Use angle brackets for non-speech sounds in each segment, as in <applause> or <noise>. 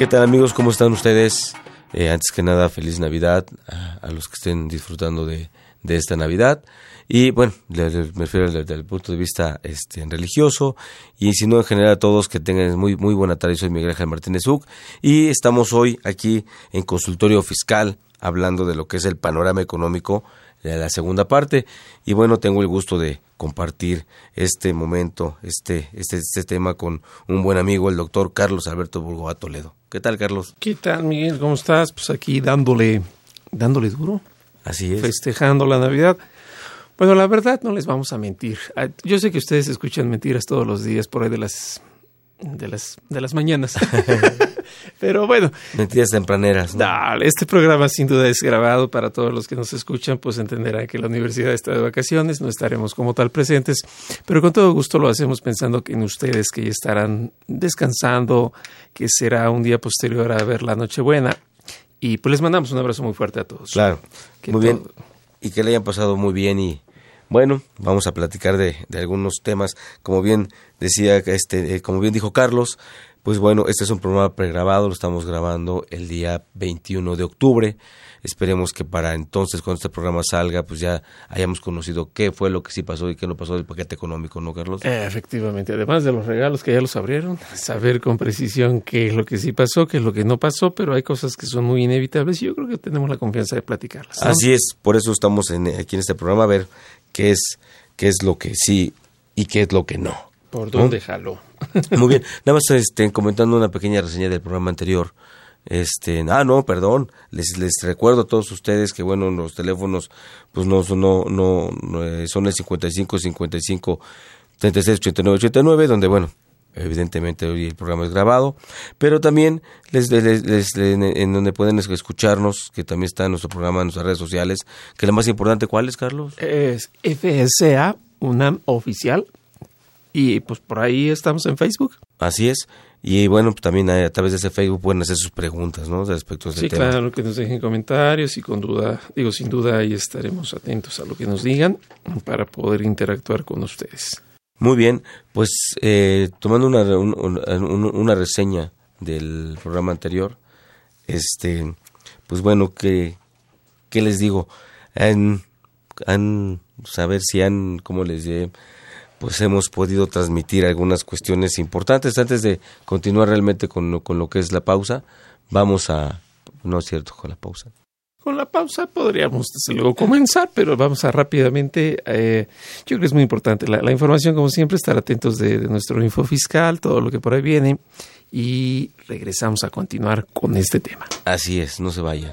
¿Qué tal amigos? ¿Cómo están ustedes? Eh, antes que nada, feliz Navidad a, los que estén disfrutando de, esta Navidad. Y bueno, me refiero desde el punto de vista este, religioso y si no en general a todos que tengan muy, muy buena tarde. Soy Miguel Ángel Martínez Uc y estamos hoy aquí en consultorio fiscal hablando de lo que es el panorama económico de la segunda parte. Y bueno, tengo el gusto de compartir este momento, este, este, este tema con un buen amigo, el doctor Carlos Alberto Burgoa Toledo. ¿Qué tal, Carlos? ¿Qué tal, Miguel? ¿Cómo estás? Pues aquí dándole, dándole duro, Así es. festejando la Navidad. Bueno, la verdad no les vamos a mentir. Ah, Yo sé que ustedes escuchan mentiras todos los días por ahí de las de las de las mañanas. <laughs> Pero bueno, Mentiras tempraneras. ¿no? Dale, este programa sin duda es grabado para todos los que nos escuchan, pues entenderán que la universidad está de vacaciones, no estaremos como tal presentes, pero con todo gusto lo hacemos pensando que en ustedes que ya estarán descansando, que será un día posterior a ver la Nochebuena. Y pues les mandamos un abrazo muy fuerte a todos. Claro. Que muy bien. Y que le hayan pasado muy bien y bueno, vamos a platicar de, de algunos temas. Como bien decía, este, eh, como bien dijo Carlos, pues bueno, este es un programa pregrabado, lo estamos grabando el día 21 de octubre. Esperemos que para entonces, cuando este programa salga, pues ya hayamos conocido qué fue lo que sí pasó y qué no pasó del paquete económico, ¿no, Carlos? Eh, Efectivamente, además de los regalos que ya los abrieron, saber con precisión qué es lo que sí pasó, qué es lo que no pasó, pero hay cosas que son muy inevitables y yo creo que tenemos la confianza de platicarlas. ¿no? Así es, por eso estamos en, aquí en este programa a ver qué es, qué es lo que sí y qué es lo que no. ¿Por ¿no? dónde jaló? Muy bien, nada más este, comentando una pequeña reseña del programa anterior. Este, ah, no, perdón, les, les recuerdo a todos ustedes que, bueno, los teléfonos, pues no, no, no, no, eh, son el 55 55 36 89 89, donde, bueno, evidentemente hoy el programa es grabado, pero también les, en, donde pueden escucharnos, que también está en nuestro programa, en nuestras redes sociales, que la más importante, ¿cuál es, Carlos? Es FSA UNAM Oficial. Y pues por ahí estamos en Facebook. Así es. Y bueno, pues también a, través de ese Facebook pueden hacer sus preguntas, ¿no? Respecto a este Sí, tema. claro, que nos dejen comentarios y con duda, digo, sin duda ahí estaremos atentos a lo que nos digan para poder interactuar con ustedes. Muy bien, pues eh, tomando una, un- un- un- una reseña del programa anterior, este, pues bueno, que, ¿qué les digo? Han, han, saber si han, ¿cómo les diré? Pues hemos podido transmitir algunas cuestiones importantes. Antes de continuar realmente con, lo- con lo que es la pausa, vamos a, no es cierto, con la pausa. Con la pausa podríamos desde luego comenzar, pero vamos a rápidamente. eh, yo creo que es muy importante la, la información, como siempre, estar atentos de, de nuestro info fiscal, todo lo que por ahí viene. Y regresamos a continuar con este tema. Así es, no se vaya.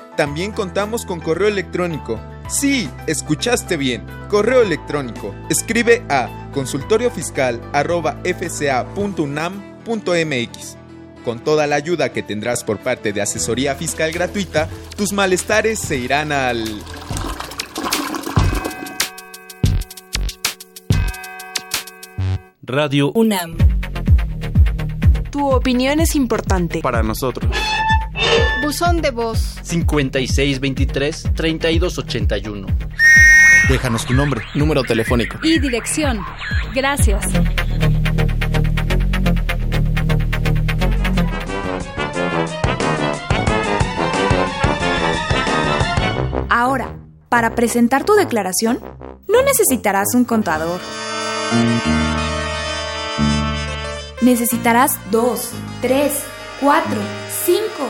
también contamos con correo electrónico. Sí, escuchaste bien. Correo electrónico. Escribe a consultoriofiscal.fca.unam.mx. Con toda la ayuda que tendrás por parte de asesoría fiscal gratuita, tus malestares se irán al... Radio UNAM. Tu opinión es importante. Para nosotros. Buzón de voz. 5623-3281. Déjanos tu nombre. Número telefónico. Y dirección. Gracias. Ahora, para presentar tu declaración, no necesitarás un contador. Necesitarás dos, tres, cuatro, cinco,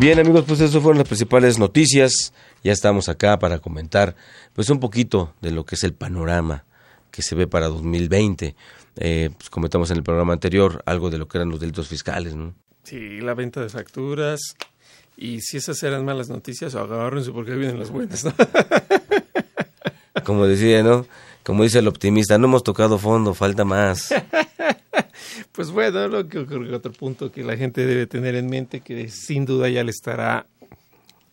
Bien amigos, pues eso fueron las principales noticias. Ya estamos acá para comentar pues un poquito de lo que es el panorama que se ve para 2020. Eh, pues comentamos en el programa anterior algo de lo que eran los delitos fiscales, ¿no? Sí, la venta de facturas. Y si esas eran malas noticias, agárrense porque vienen las buenas, ¿no? Como decía, ¿no? Como dice el optimista, no hemos tocado fondo, falta más. <laughs> <laughs> Pues bueno, lo que ocurre, otro punto que la gente debe tener en mente, que sin duda ya le estará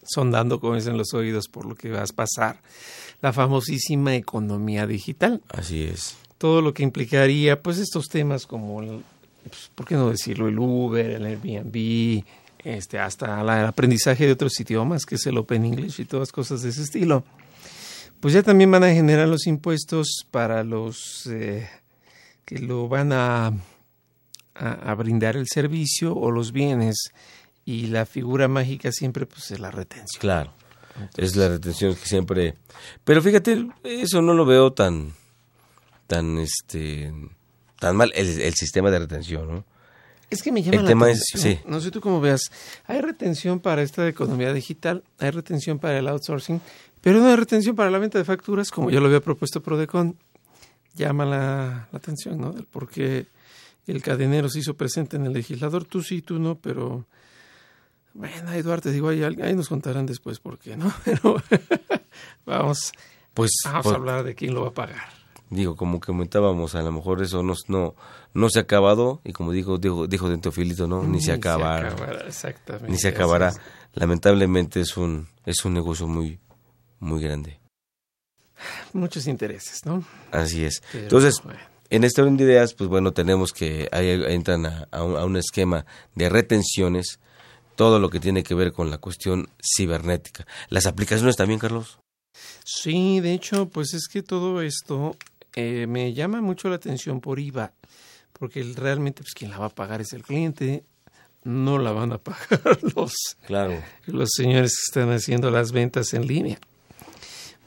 sondando, como dicen los oídos, por lo que vas a pasar, la famosísima economía digital. Así es. Todo lo que implicaría, pues, estos temas como, el, pues, ¿por qué no decirlo? El Uber, el Airbnb, este, hasta el aprendizaje de otros idiomas, que es el Open English y todas cosas de ese estilo. Pues ya también van a generar los impuestos para los eh, que lo van a, a, a brindar el servicio o los bienes. Y la figura mágica siempre pues es la retención. Claro. Es la retención que siempre. Pero fíjate, eso no lo veo tan. tan este. tan mal, el, el sistema de retención, ¿no? Es que me llama El la tema es- sí. No sé tú cómo veas. Hay retención para esta economía digital, hay retención para el outsourcing, pero no hay retención para la venta de facturas, como ya lo había propuesto Prodecon. Llama la, la atención, ¿no? El por qué el cadenero se hizo presente en el legislador. Tú sí, tú no, pero. Bueno, Duarte, digo, ahí, ahí nos contarán después por qué, ¿no? <laughs> Pero vamos, Pues. vamos pues, a hablar de quién lo va a pagar. Digo, como que comentábamos, a lo mejor eso no, no, no se ha acabado, y como dijo, dijo, dijo de Teofilito, ¿no? Ni se acabará. exactamente. Ni se acabará. es. Lamentablemente es un, es un negocio muy, muy grande. Muchos intereses, ¿no? Así es. Pero, Entonces, bueno. en este orden de ideas, pues bueno, tenemos que, ahí entran a, a un, a un esquema de retenciones, todo lo que tiene que ver con la cuestión cibernética. Las aplicaciones también, Carlos. Sí, de hecho, pues es que todo esto eh, me llama mucho la atención por IVA, porque realmente pues quien la va a pagar es el cliente, no la van a <laughs> pagar los, Claro. los señores que están haciendo las ventas en línea.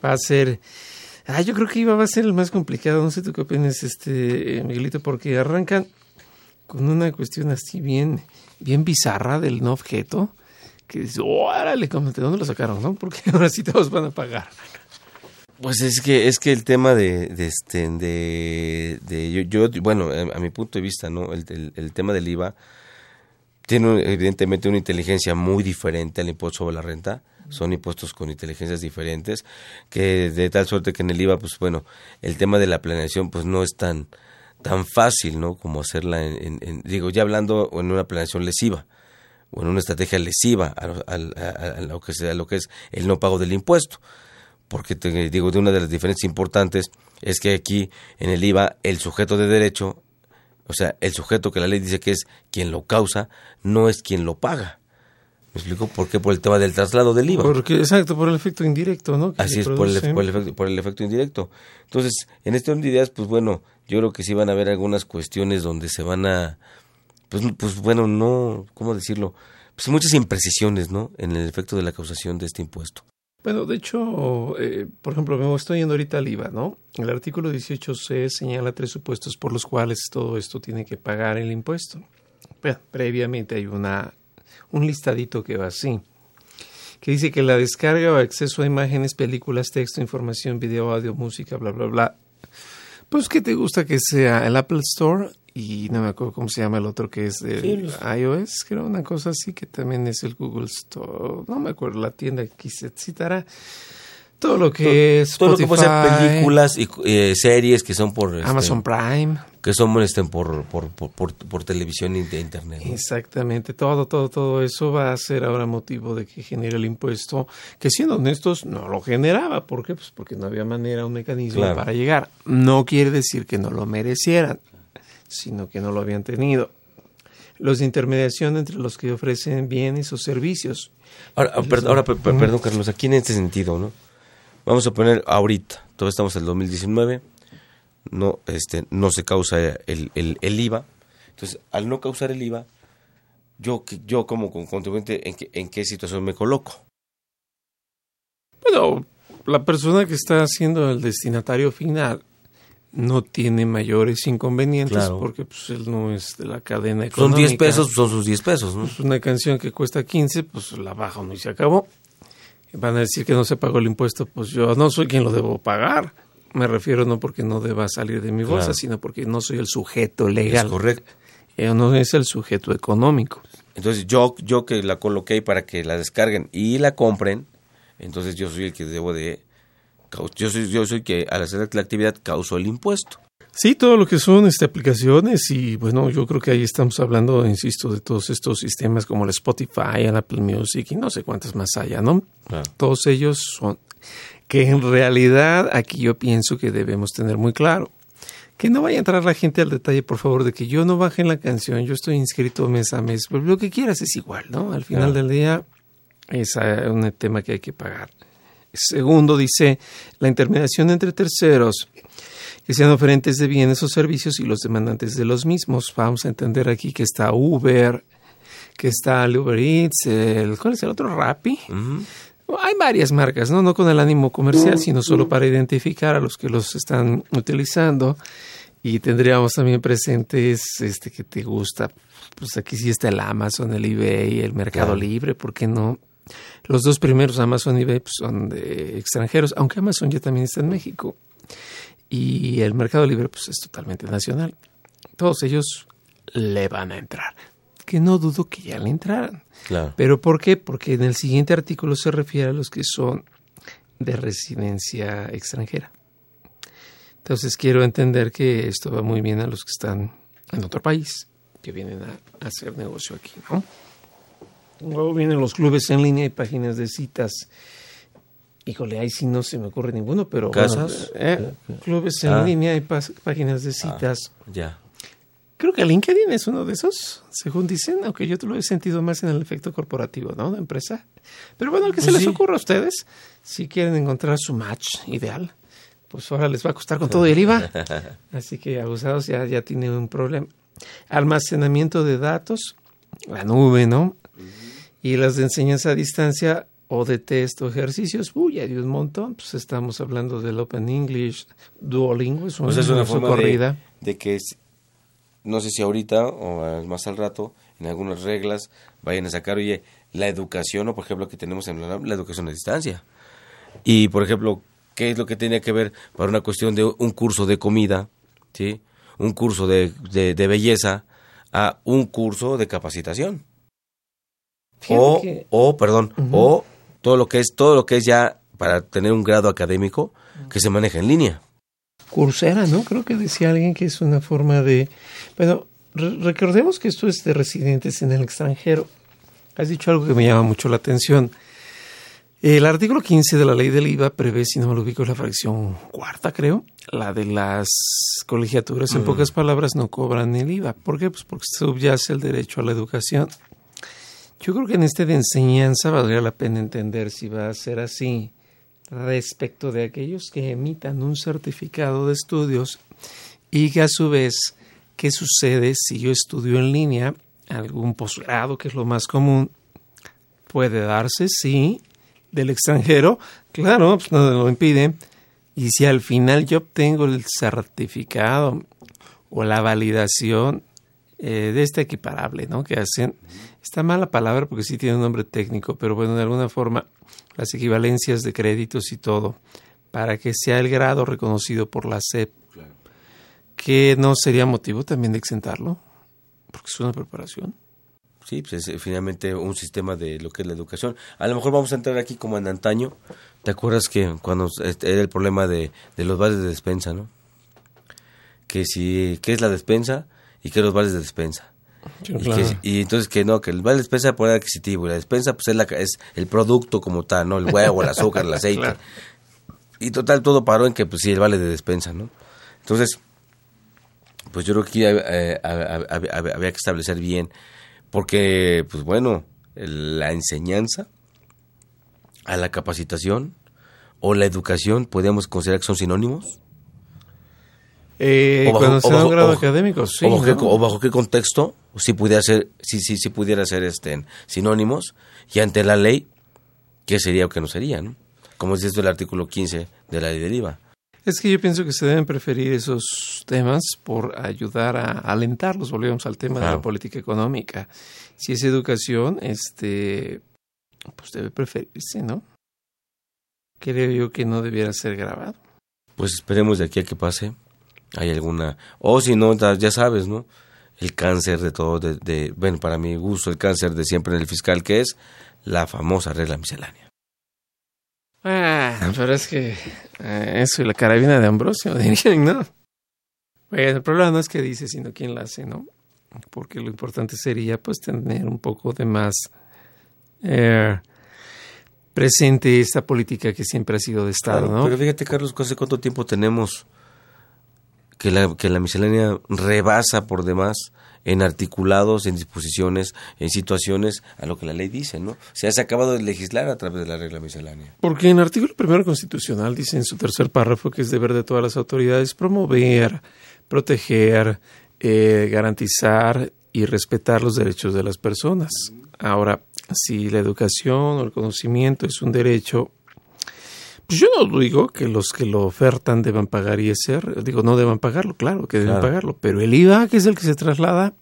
Va a ser, ah, yo creo que IVA va a ser el más complicado, no sé tú qué opinas, este, eh, Miguelito, porque arrancan con una cuestión así bien, bien bizarra del no objeto, que dices, órale, ¿cómo- ¿de dónde lo sacaron, no? Porque <laughs> ahora sí todos van a pagar. Pues es que es que el tema de, este de, de yo, yo, bueno a, mi punto de vista no el, el tema del IVA tiene evidentemente una inteligencia muy diferente al impuesto sobre la renta. Son impuestos con inteligencias diferentes que de tal suerte que en el IVA pues bueno el tema de la planeación pues no es tan tan fácil no como hacerla en, digo ya hablando en una planeación lesiva o en una estrategia lesiva a, a- a lo que sea lo que es el no pago del impuesto. Porque te digo, de una de las diferencias importantes es que aquí en el IVA el sujeto de derecho, o sea, el sujeto que la ley dice que es quien lo causa, no es quien lo paga. ¿Me explico? ¿Por qué? Por el tema del traslado del IVA. Porque, exacto, por el efecto indirecto, ¿no? Así es, por el, por el, efecto, por el efecto indirecto. Entonces, en este orden de ideas, pues bueno, yo creo que sí van a haber algunas cuestiones donde se van a, pues, pues bueno, no, ¿cómo decirlo? Pues muchas imprecisiones, ¿no? En el efecto de la causación de este impuesto. Bueno, de hecho, eh, por ejemplo, me estoy yendo ahorita al IVA, ¿no? El artículo 18c señala tres supuestos por los cuales todo esto tiene que pagar el impuesto. Bueno, previamente hay una un listadito que va así, que dice que la descarga o acceso a imágenes, películas, texto, información, video, audio, música, bla, bla, bla. Pues que te gusta que sea el Apple Store y no me acuerdo cómo se llama el otro que es del iOS, creo una cosa así que también es el Google Store, no me acuerdo la tienda que se citará. Todo lo que es todo lo que puede ser películas y eh, series que son por este, Amazon Prime. que son este, por, por, por, por, televisión y de internet exactamente todo todo todo eso va a ser ahora motivo de que genere el impuesto que siendo honestos no lo generaba. ¿por qué? pues porque no había manera un mecanismo para llegar. No quiere decir que no lo merecieran sino que no lo habían tenido los de intermediación entre los que ofrecen bienes o servicios ahora, ahora perdón Carlos aquí en este sentido no Vamos a poner ahorita, todavía estamos en el 2019, no, este, no se causa el, el, IVA. Entonces, al no causar el IVA, yo, yo como contribuyente, ¿en qué, ¿en qué situación me coloco? Bueno, la persona que está haciendo el destinatario final no tiene mayores inconvenientes porque pues él no es de la cadena económica. Son 10 pesos, son sus 10 pesos, ¿no? Pues una canción que cuesta 15, pues la baja no y se acabó van a decir que no se pagó el impuesto, pues yo no soy quien lo debo pagar. Me refiero no porque no deba salir de mi bolsa, sino porque no soy el sujeto legal. Es correcto. Eh, no es el sujeto económico. Entonces yo, yo que la coloqué para que la descarguen y la compren, entonces yo soy el que debo de... Yo soy, yo soy que al hacer la actividad causó el impuesto. Sí, todo lo que son este, aplicaciones y bueno, yo creo que ahí estamos hablando, insisto, de todos estos sistemas como el Spotify, el Apple Music y no sé cuántas más haya, ¿no? Todos ellos son que en realidad aquí yo pienso que debemos tener muy claro que no vaya a entrar la gente al detalle, por favor, de que yo no baje en la canción, yo estoy inscrito mes a mes, pero lo que quieras es igual, ¿no? Al final del día es eh, un tema que hay que pagar. Segundo, dice, la intermediación entre terceros que sean oferentes de bienes o servicios y los demandantes de los mismos. Vamos a entender aquí que está Uber, que está el Uber Eats, el, ¿cuál es el otro? Rappi. Hay varias marcas, ¿no? No con el ánimo comercial, sino solo para identificar a los que los están utilizando. Y tendríamos también presentes este que te gusta. Pues aquí sí está el Amazon, el eBay, el Mercado Libre, ¿por qué no? Los dos primeros, Amazon y eBay, pues, son de extranjeros, aunque Amazon ya también está en México y el mercado libre pues es totalmente nacional. Todos ellos le van a entrar. Que no dudo que ya le entraran. Claro. ¿Pero por qué? Porque en el siguiente artículo se refiere a los que son de residencia extranjera. Entonces quiero entender que esto va muy bien a los que están en otro país, que vienen a, hacer negocio aquí, ¿no? Luego vienen los clubes en línea y páginas de citas Híjole, ahí sí no se me ocurre ninguno, pero ¿Casas? Eh, clubes en ah. línea y páginas de citas. Ah, ya. Creo que LinkedIn es uno de esos, según dicen, aunque yo lo he sentido más en el efecto corporativo, ¿no? De empresa. Pero bueno, al que se pues les ocurra a ustedes, si quieren encontrar su match ideal, pues ahora les va a costar con todo el IVA. <laughs> Así que abusados ya, ya tienen un problema. Almacenamiento de datos, la nube, ¿no? Y las de enseñanza a distancia, o de test o ejercicios, uy, hay un montón. Pues estamos hablando del Open English, Duolingo, es, pues es una forma corrida. De, que, no sé si ahorita o más al rato, en algunas reglas, vayan a sacar, oye, la educación, o por ejemplo, que tenemos en la, la educación a distancia. Y, por ejemplo, ¿qué es lo que tiene que ver para una cuestión de un curso de comida, ¿sí? un curso de, de, belleza, a un curso de capacitación? O, o, perdón, o todo lo que es todo lo que es ya para tener un grado académico que se maneja en línea. Coursera, ¿no? Creo que decía alguien que es una forma de... Bueno, recordemos que esto es de residentes en el extranjero. Has dicho algo que me llama mucho la atención. El artículo 15 de la ley del IVA prevé, si no me lo ubico, la fracción cuarta, creo, la de las colegiaturas. En mm. pocas palabras, no cobran el IVA. ¿Por qué? Pues porque subyace el derecho a la educación. Yo creo que en este de enseñanza valdría la pena entender si va a ser así respecto de aquellos que emitan un certificado de estudios y que a su vez, ¿qué sucede si yo estudio en línea algún posgrado, que es lo más común? Puede darse, sí, del extranjero, claro, pues no lo impide. Y si al final yo obtengo el certificado o la validación eh, de este equiparable, ¿no? Que hacen, está mala palabra porque sí tiene un nombre técnico, pero bueno, de alguna forma las equivalencias de créditos y todo, para que sea el grado reconocido por la SEP, que no sería motivo también de exentarlo, porque es una preparación. Sí, pues es finalmente un sistema de lo que es la educación. A lo mejor vamos a entrar aquí como en antaño. ¿Te acuerdas que cuando era el problema de, de los vales de despensa, no? Que si, ¿qué es la despensa? y que los vales de despensa. Y, entonces que no, que el vale de despensa es poder adquisitivo y la despensa pues es, la, es el producto como tal, ¿no? El huevo, el azúcar, el aceite. Y total todo paró en que pues sí, el vale de despensa, ¿no? Entonces, pues yo creo que eh, había que establecer bien, porque pues bueno, la enseñanza a la capacitación o la educación, podríamos considerar que son sinónimos. Eh, o bajo, cuando un grado académico, sí. O bajo, qué, contexto, si pudiera ser, si, si, si pudiera ser este, sinónimos, y ante la ley, ¿qué sería o qué no sería? ¿no? Como es esto el artículo 15 de la ley del IVA. Es que yo pienso que se deben preferir esos temas por ayudar a alentarlos. Volvemos al tema de la política económica. Si es educación, este, pues debe preferirse, ¿no? Creo yo que no debiera ser grabado. Pues esperemos de aquí a que pase hay alguna, o si no, ya sabes, ¿no? El cáncer de todo, de, bueno, para mi gusto, el cáncer de siempre en el fiscal, que es la famosa regla miscelánea. Ah, pero es que eh, eso y la carabina de Ambrosio, <laughs> dirían, ¿no? Bueno, el problema no es que dice, sino quién la hace, ¿no? Porque lo importante sería, pues, tener un poco de más eh, presente esta política que siempre ha sido de Estado, ¿no? Pero fíjate, Carlos, ¿hace cuánto tiempo tenemos que la, que la miscelánea rebasa por demás en articulados, en disposiciones, en situaciones a lo que la ley dice, ¿no? Se ha acabado de legislar a través de la regla miscelánea. Porque en el artículo primero constitucional dice en su tercer párrafo que es deber de todas las autoridades promover, proteger, eh, garantizar y respetar los derechos de las personas. Ahora, si la educación o el conocimiento es un derecho pues yo no digo que los que lo ofertan deban pagar ISR, digo, no deban pagarlo, claro que deben pagarlo, pero el IVA, que es el que se traslada,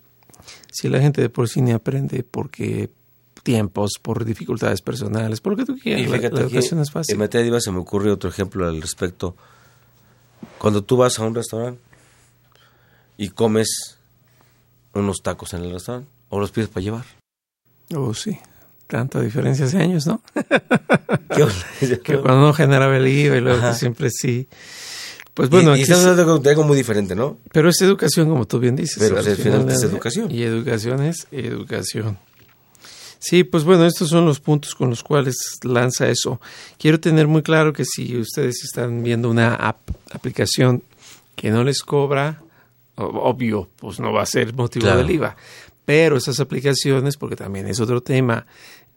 si la gente de por sí ni aprende porque tiempos, por dificultades personales, por lo que tú quieras, la, educación es fácil. En materia de IVA se me ocurre otro ejemplo al respecto. Cuando tú vas a un restaurante y comes unos tacos en el restaurante, o los pides para llevar. Oh, sí tanta diferencia hace años, ¿no? <laughs> que cuando no generaba el IVA y luego siempre sí. Pues bueno, y, aquí es algo muy diferente, ¿no? Pero es educación, como tú bien dices. Pero al final es educación. Y educación es educación. Sí, pues bueno, estos son los puntos con los cuales lanza eso. Quiero tener muy claro que si ustedes están viendo una aplicación que no les cobra, obvio, pues no va a ser motivo del IVA. Pero esas aplicaciones, porque también es otro tema,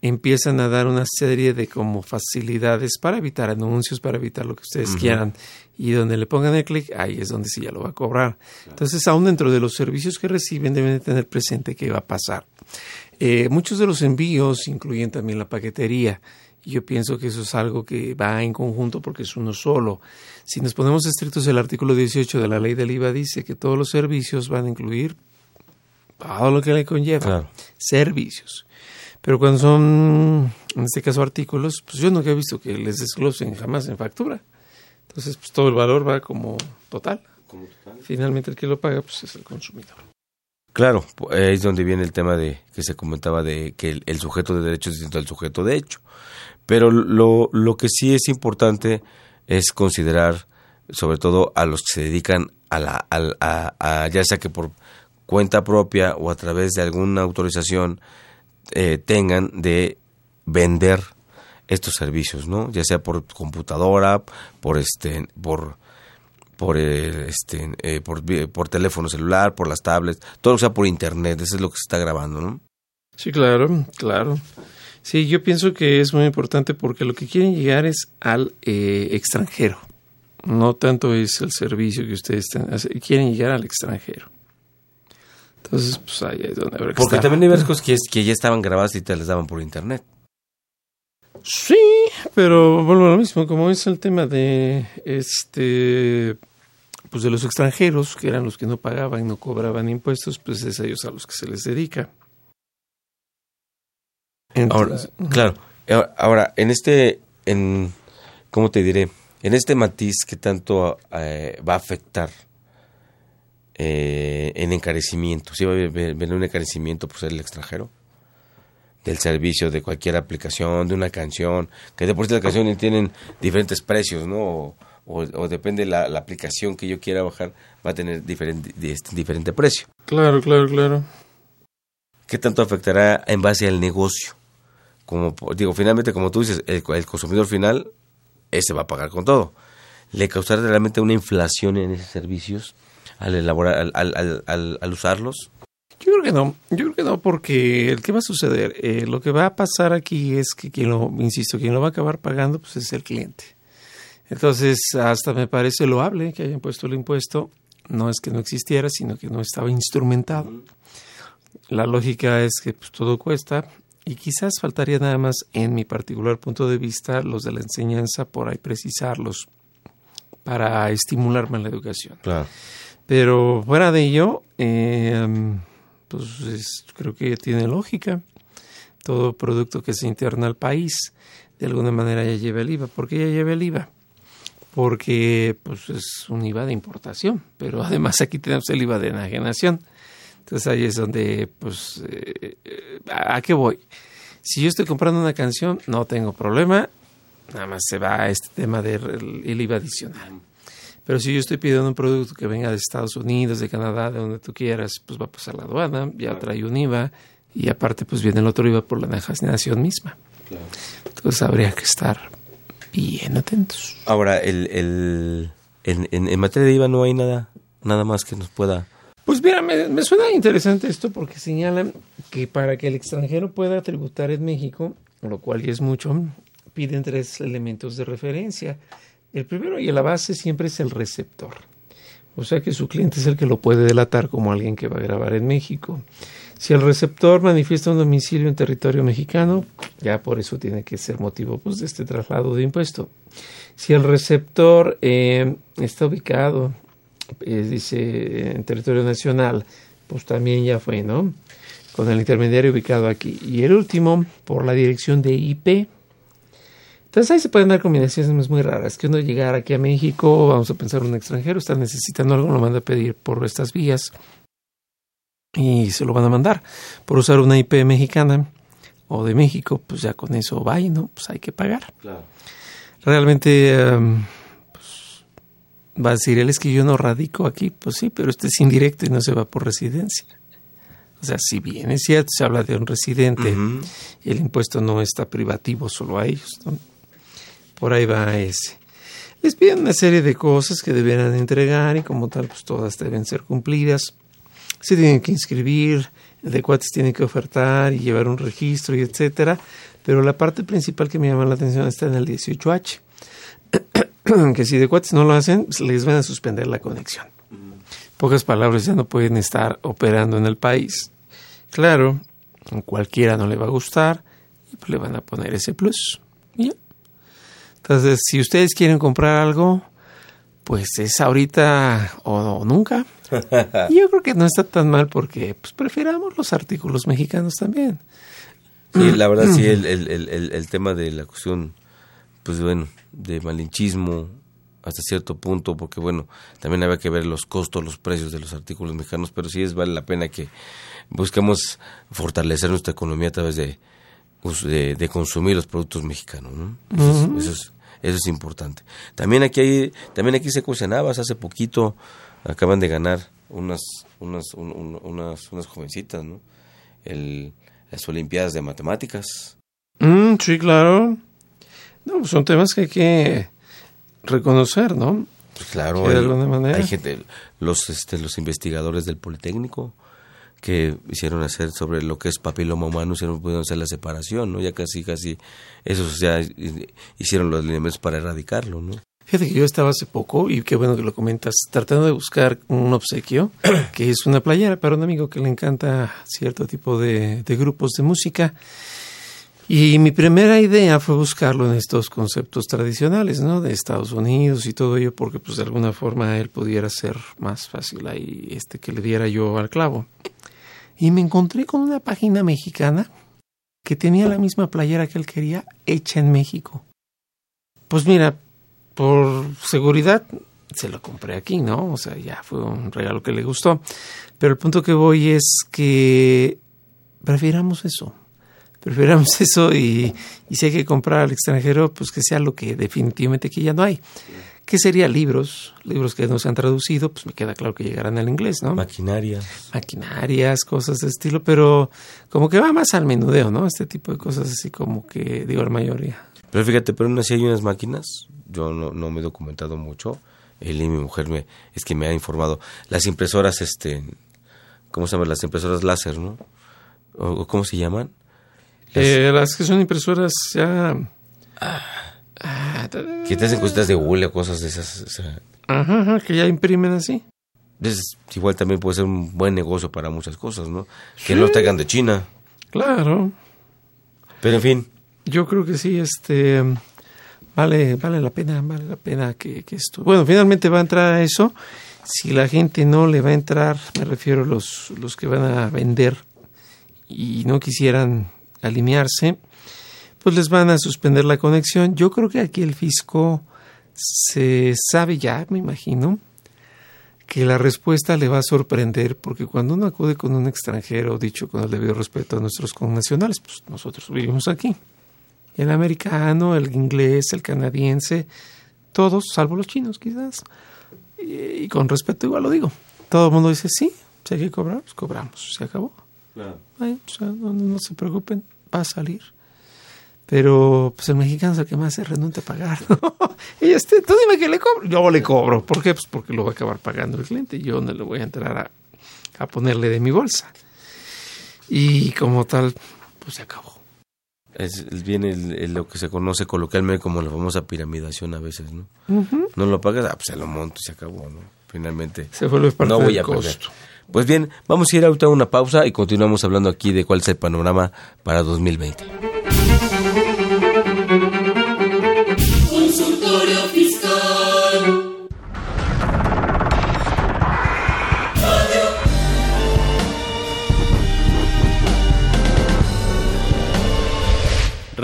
empiezan a dar una serie de como facilidades para evitar anuncios, para evitar lo que ustedes quieran. Y donde le pongan el clic, ahí es donde sí ya lo va a cobrar. Entonces, aún dentro de los servicios que reciben, deben de tener presente qué va a pasar. Eh, muchos de los envíos incluyen también la paquetería. Yo pienso que eso es algo que va en conjunto porque es uno solo. Si nos ponemos estrictos, el artículo 18 de la ley del IVA dice que todos los servicios van a incluir todo lo que le conlleva servicios. Pero cuando son, en este caso, artículos, pues yo nunca he visto que les desglosen jamás en factura. Entonces, pues todo el valor va como total. Finalmente el que lo paga pues es el consumidor. Claro, ahí es donde viene el tema de que se comentaba de que el, sujeto de derecho es distinto al sujeto de hecho. Pero lo, lo que sí es importante es considerar, sobre todo a los que se dedican a la, a, ya sea que por cuenta propia o a través de alguna autorización eh, tengan de vender estos servicios, ¿no? Ya sea por computadora, por este, por por eh, este, eh, por, por teléfono celular, por las tablets, todo sea por internet, eso es lo que se está grabando, ¿no? Sí, claro, claro. Sí, yo pienso que es muy importante porque lo que quieren llegar es al eh, extranjero. No tanto es el servicio que ustedes están, quieren llegar al extranjero. Entonces, pues ahí es donde habrá que Porque estar. también hay varias cosas que, que ya estaban grabadas y te las daban por internet. Sí, pero vuelvo a lo mismo, como es el tema de este pues de los extranjeros, que eran los que no pagaban, no cobraban impuestos, pues es a ellos a los que se les dedica. Entonces, ahora, claro, eh, ahora, en este, en, ¿cómo te diré? En este matiz que tanto eh, va a afectar eh, en encarecimiento, ¿sí va a venir un encarecimiento por ser el extranjero? Del servicio, de cualquier aplicación, de una canción, que de por sí las canciones tienen diferentes precios, ¿no? O, o, o depende la, la aplicación que yo quiera bajar, va a tener diferente, este, diferente precio. Claro, claro, claro. ¿Qué tanto afectará en base al negocio? Como digo, finalmente, como tú dices, el, el consumidor final, ese va a pagar con todo. ¿Le causará realmente una inflación en esos servicios al elaborar, al, al, al, al usarlos? Yo creo que no, yo creo que no, porque el que va a suceder, eh, lo que va a pasar aquí es que quien lo, insisto, quien lo va a acabar pagando, pues es el cliente. Entonces, hasta me parece loable que hayan puesto el impuesto. No es que no existiera, sino que no estaba instrumentado. La lógica es que pues, todo cuesta y quizás faltaría nada más, en mi particular punto de vista, los de la enseñanza, por ahí precisarlos para estimular más la educación. Claro. Pero fuera de ello, eh, pues es, creo que tiene lógica. Todo producto que se interna al país, de alguna manera ya lleva el IVA. ¿Por qué ya lleva el IVA? Porque pues es un IVA de importación, pero <laughs> además aquí tenemos el IVA de enajenación. Entonces ahí es donde, pues, eh, ¿a qué voy? Si yo estoy comprando una canción, no tengo problema, nada más se va a este tema del IVA adicional. Pero si yo estoy pidiendo un producto que venga de Estados Unidos, de Canadá, de donde tú quieras, pues va a pasar la aduana, ya trae un IVA y aparte pues viene el otro IVA por la enajenación misma. Claro. Entonces habría que estar bien atentos. Ahora, el, el, en, en, en materia de IVA no hay nada, nada más que nos pueda pues mira, me, me, suena interesante esto porque señalan que para que el extranjero pueda tributar en México, lo cual ya es mucho, piden tres elementos de referencia. El primero y la base siempre es el receptor. O sea que su cliente es el que lo puede delatar como alguien que va a grabar en México. Si el receptor manifiesta un domicilio en territorio mexicano, ya por eso tiene que ser motivo pues, de este traslado de impuesto. Si el receptor eh, está ubicado eh, dice en territorio nacional, pues también ya fue, ¿no? Con el intermediario ubicado aquí. Y el último, por la dirección de IP. Entonces ahí se pueden dar combinaciones muy raras. Que uno llegar aquí a México, vamos a pensar un extranjero, está necesitando algo, lo manda a pedir por estas vías. Y se lo van a mandar. Por usar una IP mexicana o de México, pues ya con eso va y no, pues hay que pagar. Claro. Realmente... Um, va a decir, él es que yo no radico aquí, pues sí, pero este es indirecto y no se va por residencia. O sea, si bien es cierto, se habla de un residente uh -huh. el impuesto no está privativo solo a ellos, ¿no? Por ahí va ese. Les piden una serie de cosas que deberán entregar y como tal, pues todas deben ser cumplidas. Se tienen que inscribir, de cuates tiene que ofertar y llevar un registro y etcétera. Pero la parte principal que me llama la atención está en el 18H <clears throat> que si de cuates no lo hacen, pues les van a suspender la conexión. Pocas palabras, ya no pueden estar operando en el país. Claro, a cualquiera no le va a gustar y pues le van a poner ese plus. ¿Ya? Entonces, si ustedes quieren comprar algo, pues es ahorita o, o nunca. <laughs> Yo creo que no está tan mal porque pues prefiramos los artículos mexicanos también. Sí, la verdad sí, <clears throat> el, el, el, el tema de la cuestión, pues bueno, de malinchismo hasta cierto punto, porque bueno, también había que ver los costos, los precios de los artículos mexicanos, pero sí es vale la pena que busquemos fortalecer nuestra economía a través de, de, de consumir los productos mexicanos, ¿no? Eso, uh -huh. es, eso, es, eso, es, importante. También aquí hay, también aquí se cocinabas hace poquito, acaban de ganar unas, unas, un, un, unas, unas jovencitas, ¿no? El, las Olimpiadas de Matemáticas. Mm, sí, claro. No, pues son temas que hay que reconocer, ¿no? Pues claro, de alguna manera. hay gente, los, este, los investigadores del Politécnico que hicieron hacer sobre lo que es papiloma humano, hicieron pudieron hacer la separación, ¿no? Ya casi, casi, esos ya hicieron los lineamientos para erradicarlo, ¿no? Fíjate que yo estaba hace poco, y qué bueno que lo comentas, tratando de buscar un obsequio, <clears throat> que es una playera para un amigo que le encanta cierto tipo de, de grupos de música. Y mi primera idea fue buscarlo en estos conceptos tradicionales, ¿no? De Estados Unidos y todo ello, porque pues de alguna forma él pudiera ser más fácil ahí, este, que le diera yo al clavo. Y me encontré con una página mexicana que tenía la misma playera que él quería, hecha en México. Pues mira, por seguridad se lo compré aquí, ¿no? O sea, ya fue un regalo que le gustó. Pero el punto que voy es que prefiramos eso. Prefiramos <laughs> eso y, y si hay que comprar al extranjero, pues que sea lo que definitivamente aquí ya no hay. ¿Qué sería libros? Libros que no se han traducido, pues me queda claro que llegarán al inglés, ¿no? Maquinarias. Maquinarias, cosas de estilo, pero como que va más al menudeo, ¿no? Este tipo de cosas así como que, digo, la mayoría. Pero fíjate, pero aún así hay unas máquinas, yo no, no me he documentado mucho, él y mi mujer me, es que me ha informado. Las impresoras, este, ¿cómo se llaman? Las impresoras láser, ¿no? ¿O, cómo se llaman? Las, eh, las que son impresoras ya... Ah, que te hacen cositas de hule o cosas de esas. O sea, ajá, ajá, que ya imprimen así. Es, igual también puede ser un buen negocio para muchas cosas, ¿no? Que no traigan de China. Claro. Pero en fin. Yo creo que sí, este vale, vale la pena, vale la pena que, que esto. Bueno, finalmente va a entrar a eso. Si la gente no le va a entrar, me refiero a los, los que van a vender y no quisieran alinearse, pues les van a suspender la conexión. Yo creo que aquí el fisco se sabe ya, me imagino, que la respuesta le va a sorprender, porque cuando uno acude con un extranjero, dicho con el debido respeto a nuestros connacionales, pues nosotros vivimos aquí. El americano, el inglés, el canadiense, todos, salvo los chinos quizás. Y, con respeto igual lo digo. Todo el mundo dice, sí, si hay que cobrar, pues cobramos, se acabó. no, no se preocupen, va a salir pero pues el mexicano es el que más se renuncia a pagar. <laughs> y este, tú dime que le cobro. Yo le cobro. ¿Por qué? Pues porque lo va a acabar pagando el cliente. Yo no le voy a entrar a, a ponerle de mi bolsa. Y como tal, pues se acabó. Es, viene lo que se conoce coloquialmente como la famosa piramidación a veces, ¿no? No lo pagas, ah, pues se lo monto y se acabó, ¿no? Finalmente. Se vuelve parte no voy a costo. Pues bien, vamos a ir a una pausa y continuamos hablando aquí de cuál es el panorama para 2020.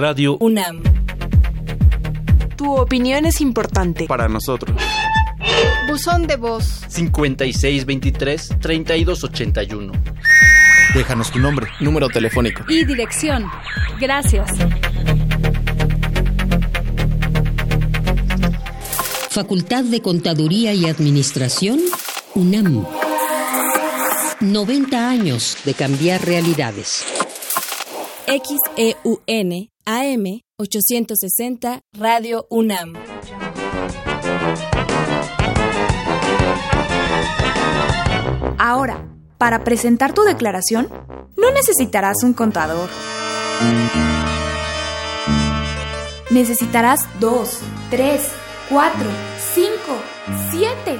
Radio UNAM. Tu opinión es importante. Para nosotros. Buzón de voz. 5623-3281. Déjanos tu nombre. Número telefónico. Y dirección. Gracias. Facultad de Contaduría y Administración, UNAM. 90 años de cambiar realidades. XEUN AM 860 Radio UNAM. Ahora, para presentar tu declaración, no necesitarás un contador. Necesitarás dos, tres, cuatro, cinco, siete.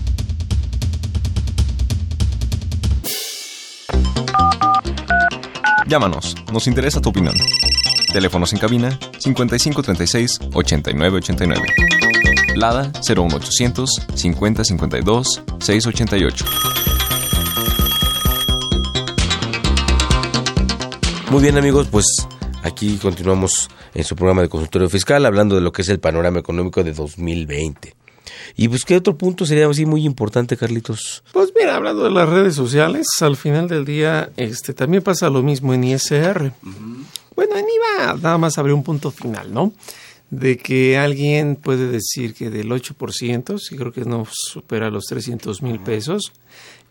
Llámanos, nos interesa tu opinión. Teléfonos en cabina 5536 8989. Lada 01800 50 52 688. Muy bien amigos, pues aquí continuamos en su programa de consultorio fiscal hablando de lo que es el panorama económico de 2020. Y pues, ¿qué otro punto sería así muy importante, Carlitos? Pues mira, hablando de las redes sociales, al final del día este también pasa lo mismo en ISR. Bueno, en IVA nada más abre un punto final, ¿no? De que alguien puede decir que del 8%, sí creo que no supera los 300 mil pesos,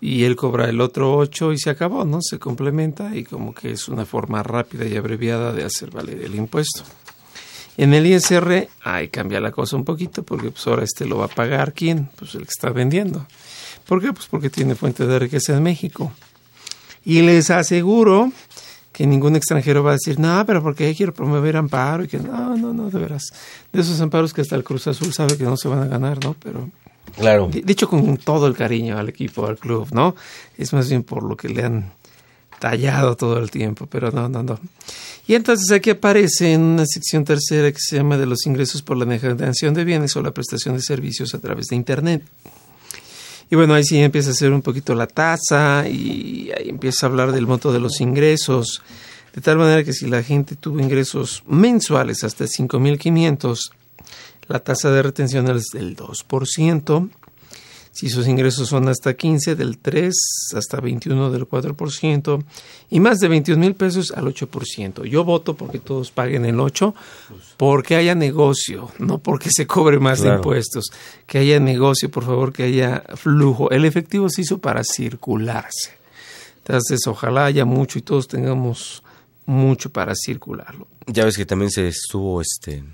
y él cobra el otro 8 y se acabó, ¿no? Se complementa y como que es una forma rápida y abreviada de hacer valer el impuesto. En el ISR, ahí cambia la cosa un poquito, porque pues ahora este lo va a pagar quién, pues el que está vendiendo. ¿Por qué? Pues porque tiene fuente de riqueza en México. Y les aseguro que ningún extranjero va a decir, no, pero porque quiero promover amparo y que no, no, no, de veras. De esos amparos que hasta el Cruz Azul sabe que no se van a ganar, ¿no? Pero Claro. Dicho con todo el cariño al equipo, al club, ¿no? Es más bien por lo que le han tallado todo el tiempo, pero no, no, no. Y entonces aquí aparece en una sección tercera que se llama de los ingresos por la generación de bienes o la prestación de servicios a través de Internet. Y bueno, ahí sí empieza a hacer un poquito la tasa y ahí empieza a hablar del monto de los ingresos. De tal manera que si la gente tuvo ingresos mensuales hasta 5.500, la tasa de retención es del 2%. Si sus ingresos son hasta 15, del 3 hasta 21 del 4%. Y más de 21 mil pesos al 8%. Yo voto porque todos paguen el 8, porque haya negocio, no porque se cobre más Claro. de impuestos. Que haya negocio, por favor, que haya flujo. El efectivo se hizo para circularse. Entonces, ojalá haya mucho y todos tengamos mucho para circularlo. Ya ves que también se estuvo este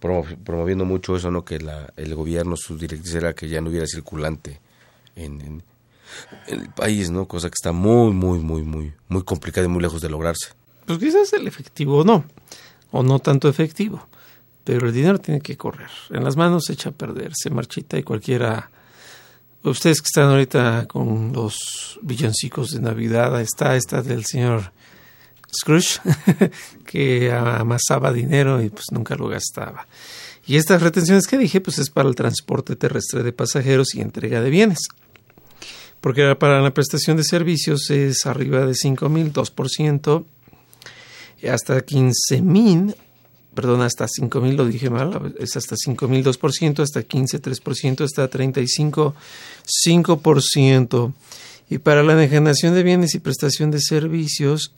promoviendo mucho eso, ¿no? Que la, el gobierno, su directriz era que ya no hubiera circulante en, el país, ¿no? Cosa que está muy, muy, muy, muy, muy complicada y muy lejos de lograrse. Pues quizás el efectivo no, o no tanto efectivo, pero el dinero tiene que correr. En las manos se echa a perder, se marchita y cualquiera... Ustedes que están ahorita con los villancicos de Navidad, está esta del señor Scrooge, <laughs> que amasaba dinero y pues nunca lo gastaba. Y estas retenciones que dije, pues es para el transporte terrestre de pasajeros y entrega de bienes. Porque para la prestación de servicios es arriba de 5 mil, 2%, y hasta 15 mil, perdón, hasta 5 mil, lo dije mal, es hasta 5 mil 2%, hasta 15 3%, hasta 35 5%. Y para la degeneración de bienes y prestación de servicios,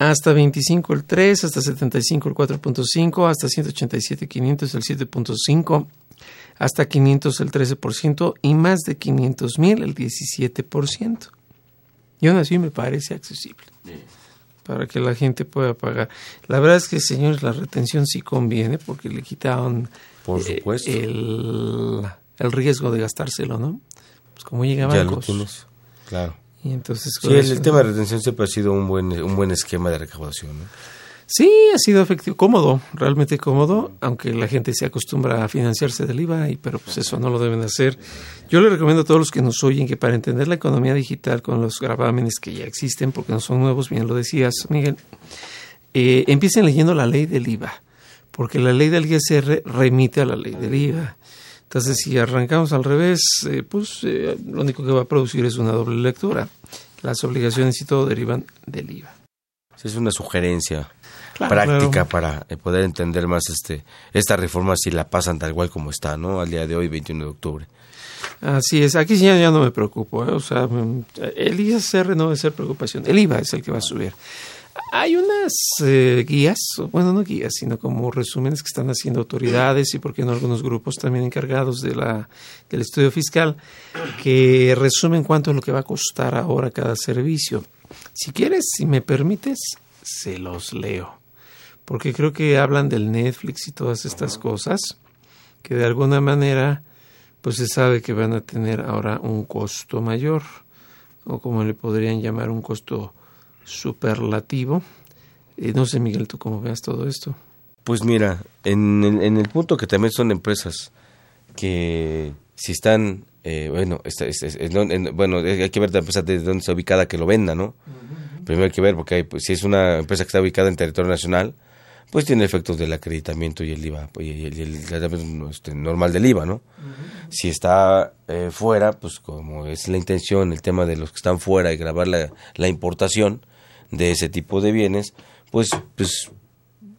hasta 25 el 3, hasta 75 el 4.5, hasta 187 500 el 7.5, hasta 500 el 13% y más de 500 mil el 17%. Y aún así me parece accesible para que la gente pueda pagar. La verdad es que, señores, la retención sí conviene porque le quitaron Por eh, supuesto. el, el riesgo de gastárselo, ¿no? Pues como llega a Ya lo tienes. Claro. Y entonces Sí, el, tema de retención siempre ha sido un buen, un buen esquema de recaudación, ¿no? Sí, ha sido efectivo, cómodo, realmente cómodo, aunque la gente se acostumbra a financiarse del IVA, y, pero pues eso no lo deben hacer. Yo le recomiendo a todos los que nos oyen que para entender la economía digital con los gravámenes que ya existen, porque no son nuevos, bien lo decías, Miguel, eh, empiecen leyendo la ley del IVA, porque la ley del ISR remite a la ley del IVA. Entonces, si arrancamos al revés, eh, pues eh, lo único que va a producir es una doble lectura. Las obligaciones y todo derivan del IVA. Es una sugerencia Claro, práctica claro. para eh, poder entender más este esta reforma si la pasan tal cual como está, ¿no? Al día de hoy, 21 de octubre. Así es, aquí ya, ya no me preocupo, ¿eh? o sea, mm, el ISR no debe ser preocupación, el IVA es el que va a subir. Hay unas eh, guías, bueno, no guías, sino como resúmenes que están haciendo autoridades y, por qué no, algunos grupos también encargados de la, del estudio fiscal, que resumen cuánto es lo que va a costar ahora cada servicio. Si quieres, si me permites, se los leo, porque creo que hablan del Netflix y todas estas cosas, que de alguna manera pues se sabe que van a tener ahora un costo mayor, o como le podrían llamar un costo superlativo. Eh, no sé, Miguel, tú cómo veas todo esto. Pues mira, en, en- en el punto que también son empresas que si están, eh, bueno, está- es- es- es- no, en- bueno, hay que ver la empresa de dónde está ubicada que lo venda, ¿no? Primero hay que ver, porque hay, pues, si es una empresa que está ubicada en territorio nacional, pues tiene efectos del acreditamiento y el IVA, y el, el este, normal del IVA, ¿no? Si está eh, fuera, pues como es la intención, el tema de los que están fuera y grabar la, la importación de ese tipo de bienes, pues, pues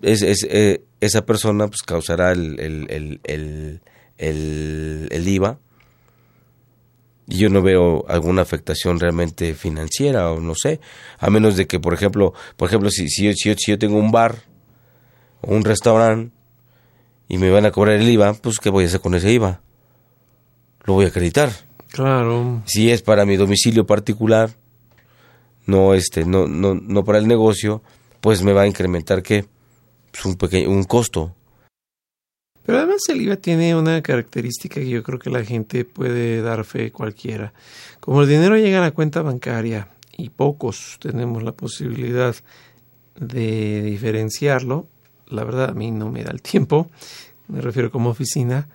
es, es, eh, esa persona pues causará el, el, el, el, el- el IVA y yo no veo alguna afectación realmente financiera o no sé, a menos de que por ejemplo, por ejemplo si, si, yo, si, yo, si yo tengo un bar o un restaurante y me van a cobrar el IVA, pues ¿qué voy a hacer con ese IVA? Lo voy a acreditar. Claro. Si es para mi domicilio particular, no este, no, no, no para el negocio, pues me va a incrementar qué? Pues un pequeño, un costo. Pero además el IVA tiene una característica que yo creo que la gente puede dar fe cualquiera. Como el dinero llega a la cuenta bancaria y pocos tenemos la posibilidad de diferenciarlo, la verdad a mí no me da el tiempo, me refiero como oficina,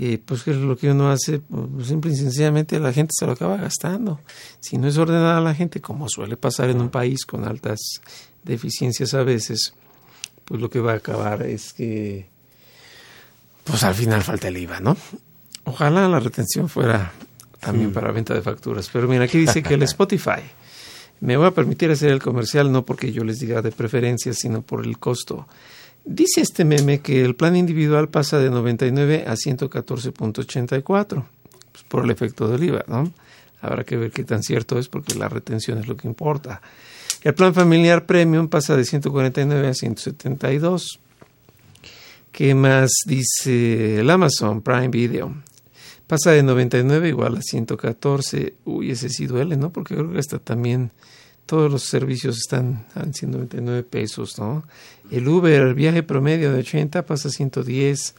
eh, pues que lo que uno hace, pues, simple y sencillamente la gente se lo acaba gastando. Si no es ordenada la gente, como suele pasar en un país con altas deficiencias a veces, pues lo que va a acabar es que pues al final falta el IVA, ¿no? Ojalá la retención fuera también para venta de facturas. Pero mira, aquí dice que el <laughs> Spotify. Me voy a permitir hacer el comercial no porque yo les diga de preferencia, sino por el costo. Dice este meme que el plan individual pasa de 99 a 114.84 pues por el efecto del IVA, ¿no? Habrá que ver qué tan cierto es porque la retención es lo que importa. El plan familiar premium pasa de 149 a 172. ¿Qué más dice el Amazon Prime Video? Pasa de 99 igual a 114. Uy, ese sí duele, ¿no? Porque creo que hasta también todos los servicios están en 199 pesos, ¿no? El Uber, el viaje promedio de 80 pasa a 110.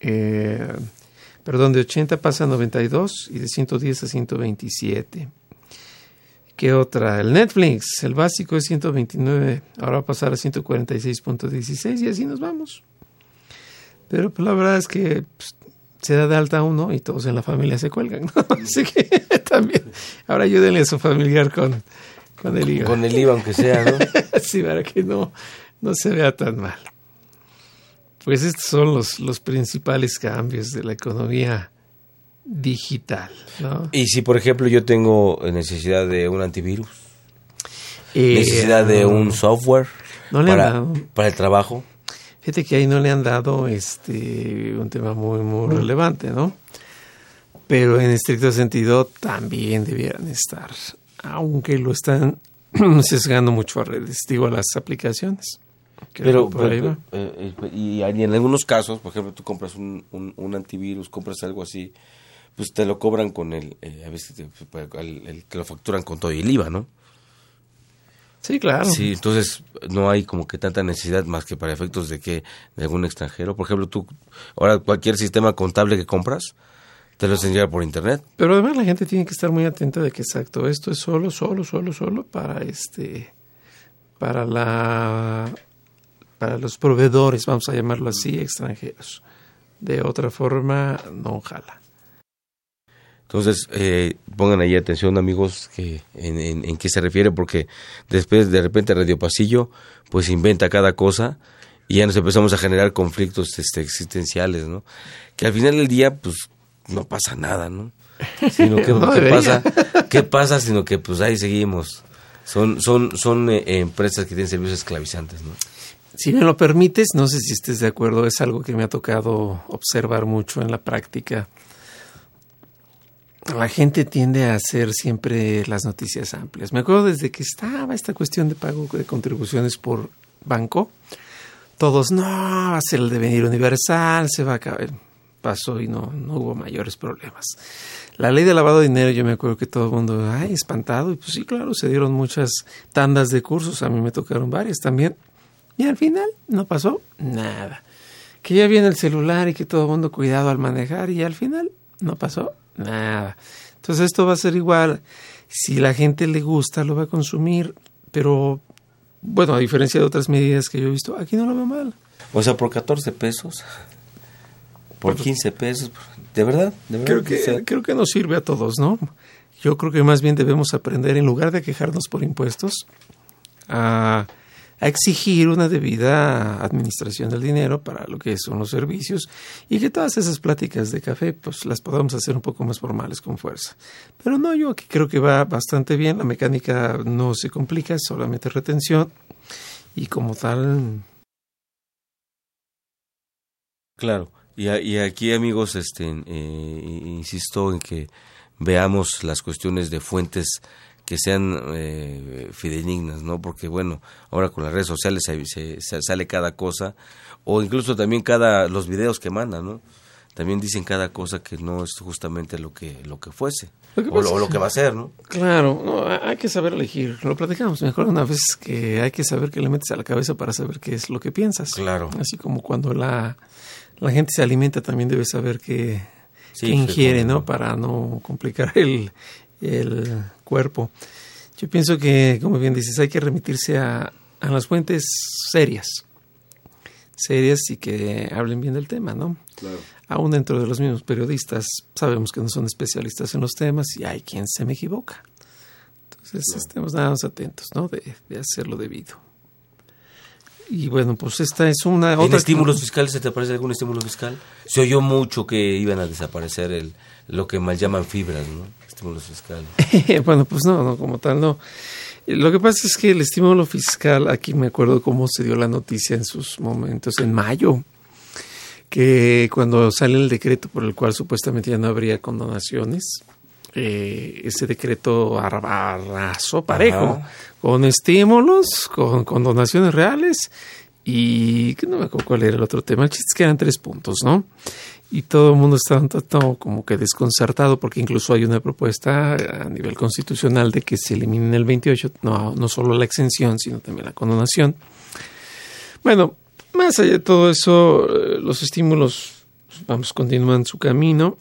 Eh, perdón, de 80 pasa a 92 y de 110 a 127. ¿Qué otra? El Netflix, el básico es 129, ahora va a pasar a 146.16 y así nos vamos. Pero pues, la verdad es que pues, se da de alta uno y todos en la familia se cuelgan. ¿no? <laughs> Así que <laughs> también, ahora ayúdenle a su familiar con, con el IVA. Con el IVA, aunque sea, ¿no? <laughs> sí, para que no, no se vea tan mal. Pues estos son los, los principales cambios de la economía digital. ¿no? Y si, por ejemplo, yo tengo necesidad de un antivirus, Eh, necesidad de un software no para, para el trabajo, Fíjate que ahí no le han dado este un tema muy muy relevante, ¿no? Pero en estricto sentido también debieran estar, aunque lo están <clears throat> sesgando mucho a redes, digo a las aplicaciones. Pero, por ahí va. eh, eh, y en algunos casos, por ejemplo, tú compras un, un, un antivirus, compras algo así, pues te lo cobran con el, eh, a veces te, el, el- te lo facturan con todo y el IVA, ¿no? Sí, claro. Sí, entonces no hay como que tanta necesidad más que para efectos de que de algún extranjero. Por ejemplo, tú, ahora cualquier sistema contable que compras, te lo hacen llegar por internet. Pero además la gente tiene que estar muy atenta de que exacto, esto es solo, solo, solo, solo para este, para la, para los proveedores, vamos a llamarlo así, extranjeros. De otra forma, no jala. Entonces, eh, pongan ahí atención, amigos, que en, en, en qué se refiere, porque después de repente Radio Pasillo, pues inventa cada cosa y ya nos empezamos a generar conflictos este, existenciales, ¿no? Que al final del día, pues, no pasa nada, ¿no? Sino que, <laughs> No ¿qué pasa? ¿Qué pasa? Sino que, pues, ahí seguimos. Son, son, son eh, empresas que tienen servicios esclavizantes, ¿no? Si me lo permites, no sé si estés de acuerdo, es algo que me ha tocado observar mucho en la práctica. La gente tiende a hacer siempre las noticias amplias. Me acuerdo desde que estaba esta cuestión de pago de contribuciones por banco, todos, no, va a ser el devenir universal, se va a acabar. Pasó y no, no hubo mayores problemas. La ley de lavado de dinero, yo me acuerdo que todo el mundo, ay, espantado. Y pues sí, claro, se dieron muchas tandas de cursos, a mí me tocaron varias también. Y al final no pasó nada. Que ya viene el celular y que todo el mundo cuidado al manejar y al final no pasó nada. Entonces esto va a ser igual. Si la gente le gusta, lo va a consumir. Pero, bueno, a diferencia de otras medidas que yo he visto, aquí no lo veo mal. O sea, por 14 pesos, por 15 pesos, de verdad, de verdad. Creo que, creo que nos sirve a todos, ¿no? Yo creo que más bien debemos aprender, en lugar de quejarnos por impuestos, a, a exigir una debida administración del dinero para lo que son los servicios y que todas esas pláticas de café pues las podamos hacer un poco más formales con fuerza. Pero no, yo aquí creo que va bastante bien, la mecánica no se complica, es solamente retención y como tal... Claro, y, aquí amigos, este, eh, insisto en que veamos las cuestiones de fuentes que sean eh, fidedignas, ¿no? Porque bueno, ahora con las redes sociales se, sale cada cosa, o incluso también cada los videos que mandan, ¿no? También dicen cada cosa que no es justamente lo que lo que fuese o, lo, que va a ser, ¿no? Claro, hay que saber elegir. Lo platicamos mejor una vez que hay que saber qué le metes a la cabeza para saber qué es lo que piensas. Claro. Así como cuando la, la gente se alimenta también debe saber qué, ingiere, ¿no? Para no complicar el, el cuerpo. Yo pienso que, como bien dices, hay que remitirse a, a las fuentes serias, serias y que hablen bien del tema, ¿no? Claro. Aún dentro de los mismos periodistas sabemos que no son especialistas en los temas y hay quien se me equivoca. Entonces estemos nada más atentos, ¿no? De, de hacerlo debido. Y bueno, pues esta es una... ¿En estímulos fiscales se te aparece algún estímulo fiscal? Se oyó mucho que iban a desaparecer el, lo que mal llaman fibras, ¿no? Estímulos fiscales. <laughs> bueno, pues no, no, como tal no. Lo que pasa es que el estímulo fiscal, aquí me acuerdo cómo se dio la noticia en sus momentos, en mayo, que cuando sale el decreto por el cual supuestamente ya no habría condonaciones, eh, ese decreto arrasó parejo, con estímulos, con, condonaciones reales y no me acuerdo cuál era el otro tema. El chiste es que eran tres puntos, ¿no? Y todo el mundo estaba todo como que desconcertado porque incluso hay una propuesta a nivel constitucional de que se elimine el 28, no, no solo la exención, sino también la condonación. Bueno, más allá de todo eso, eh, los estímulos, pues, vamos, continúan su camino,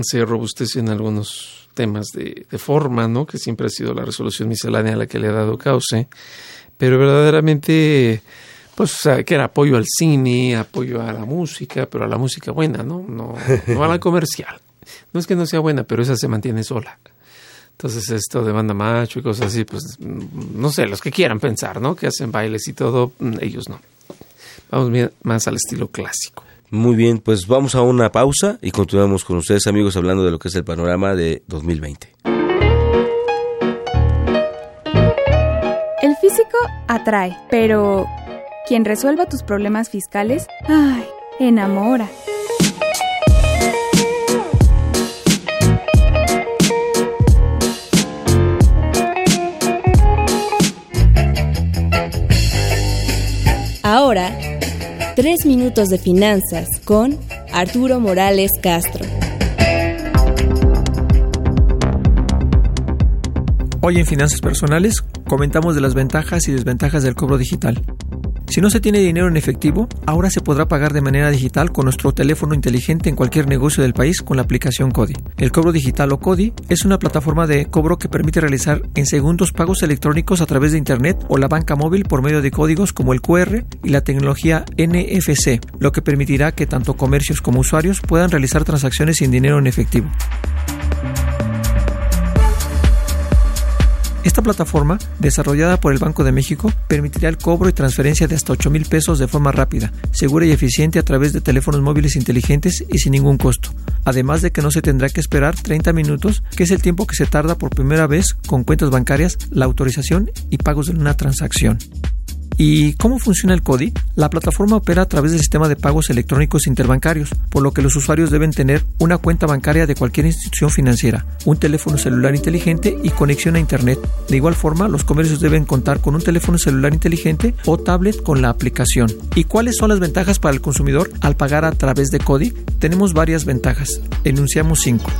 se robustecen algunos temas de, forma, ¿no? Que siempre ha sido la resolución miscelánea la que le ha dado cauce, pero verdaderamente, pues, que era apoyo al cine, apoyo a la música, pero a la música buena, ¿no? No, no a la <laughs> comercial. No es que no sea buena, pero esa se mantiene sola. Entonces esto de banda macho y cosas así, pues no sé, los que quieran pensar, ¿no? Que hacen bailes y todo, ellos no. Vamos más al estilo clásico. Muy bien, pues vamos a una pausa y continuamos con ustedes amigos hablando de lo que es el panorama de 2020. El físico atrae, pero quien resuelva tus problemas fiscales, ay, enamora. Ahora Tres minutos de finanzas con Arturo Morales Castro. Hoy en Finanzas Personales comentamos de las ventajas y desventajas del cobro digital. Si no se tiene dinero en efectivo, ahora se podrá pagar de manera digital con nuestro teléfono inteligente en cualquier negocio del país con la aplicación CODI. El cobro digital o CODI es una plataforma de cobro que permite realizar en segundos pagos electrónicos a través de Internet o la banca móvil por medio de códigos como el QR y la tecnología NFC, lo que permitirá que tanto comercios como usuarios puedan realizar transacciones sin dinero en efectivo. Esta plataforma, desarrollada por el Banco de México, permitirá el cobro y transferencia de hasta 8 mil pesos de forma rápida, segura y eficiente a través de teléfonos móviles inteligentes y sin ningún costo. Además de que no se tendrá que esperar 30 minutos, que es el tiempo que se tarda por primera vez con cuentas bancarias, la autorización y pagos de una transacción. ¿Y cómo funciona el CODI? La plataforma opera a través del sistema de pagos electrónicos interbancarios, por lo que los usuarios deben tener una cuenta bancaria de cualquier institución financiera, un teléfono celular inteligente y conexión a Internet. De igual forma, los comercios deben contar con un teléfono celular inteligente o tablet con la aplicación. ¿Y cuáles son las ventajas para el consumidor al pagar a través de CODI? Tenemos varias ventajas. Enunciamos cinco.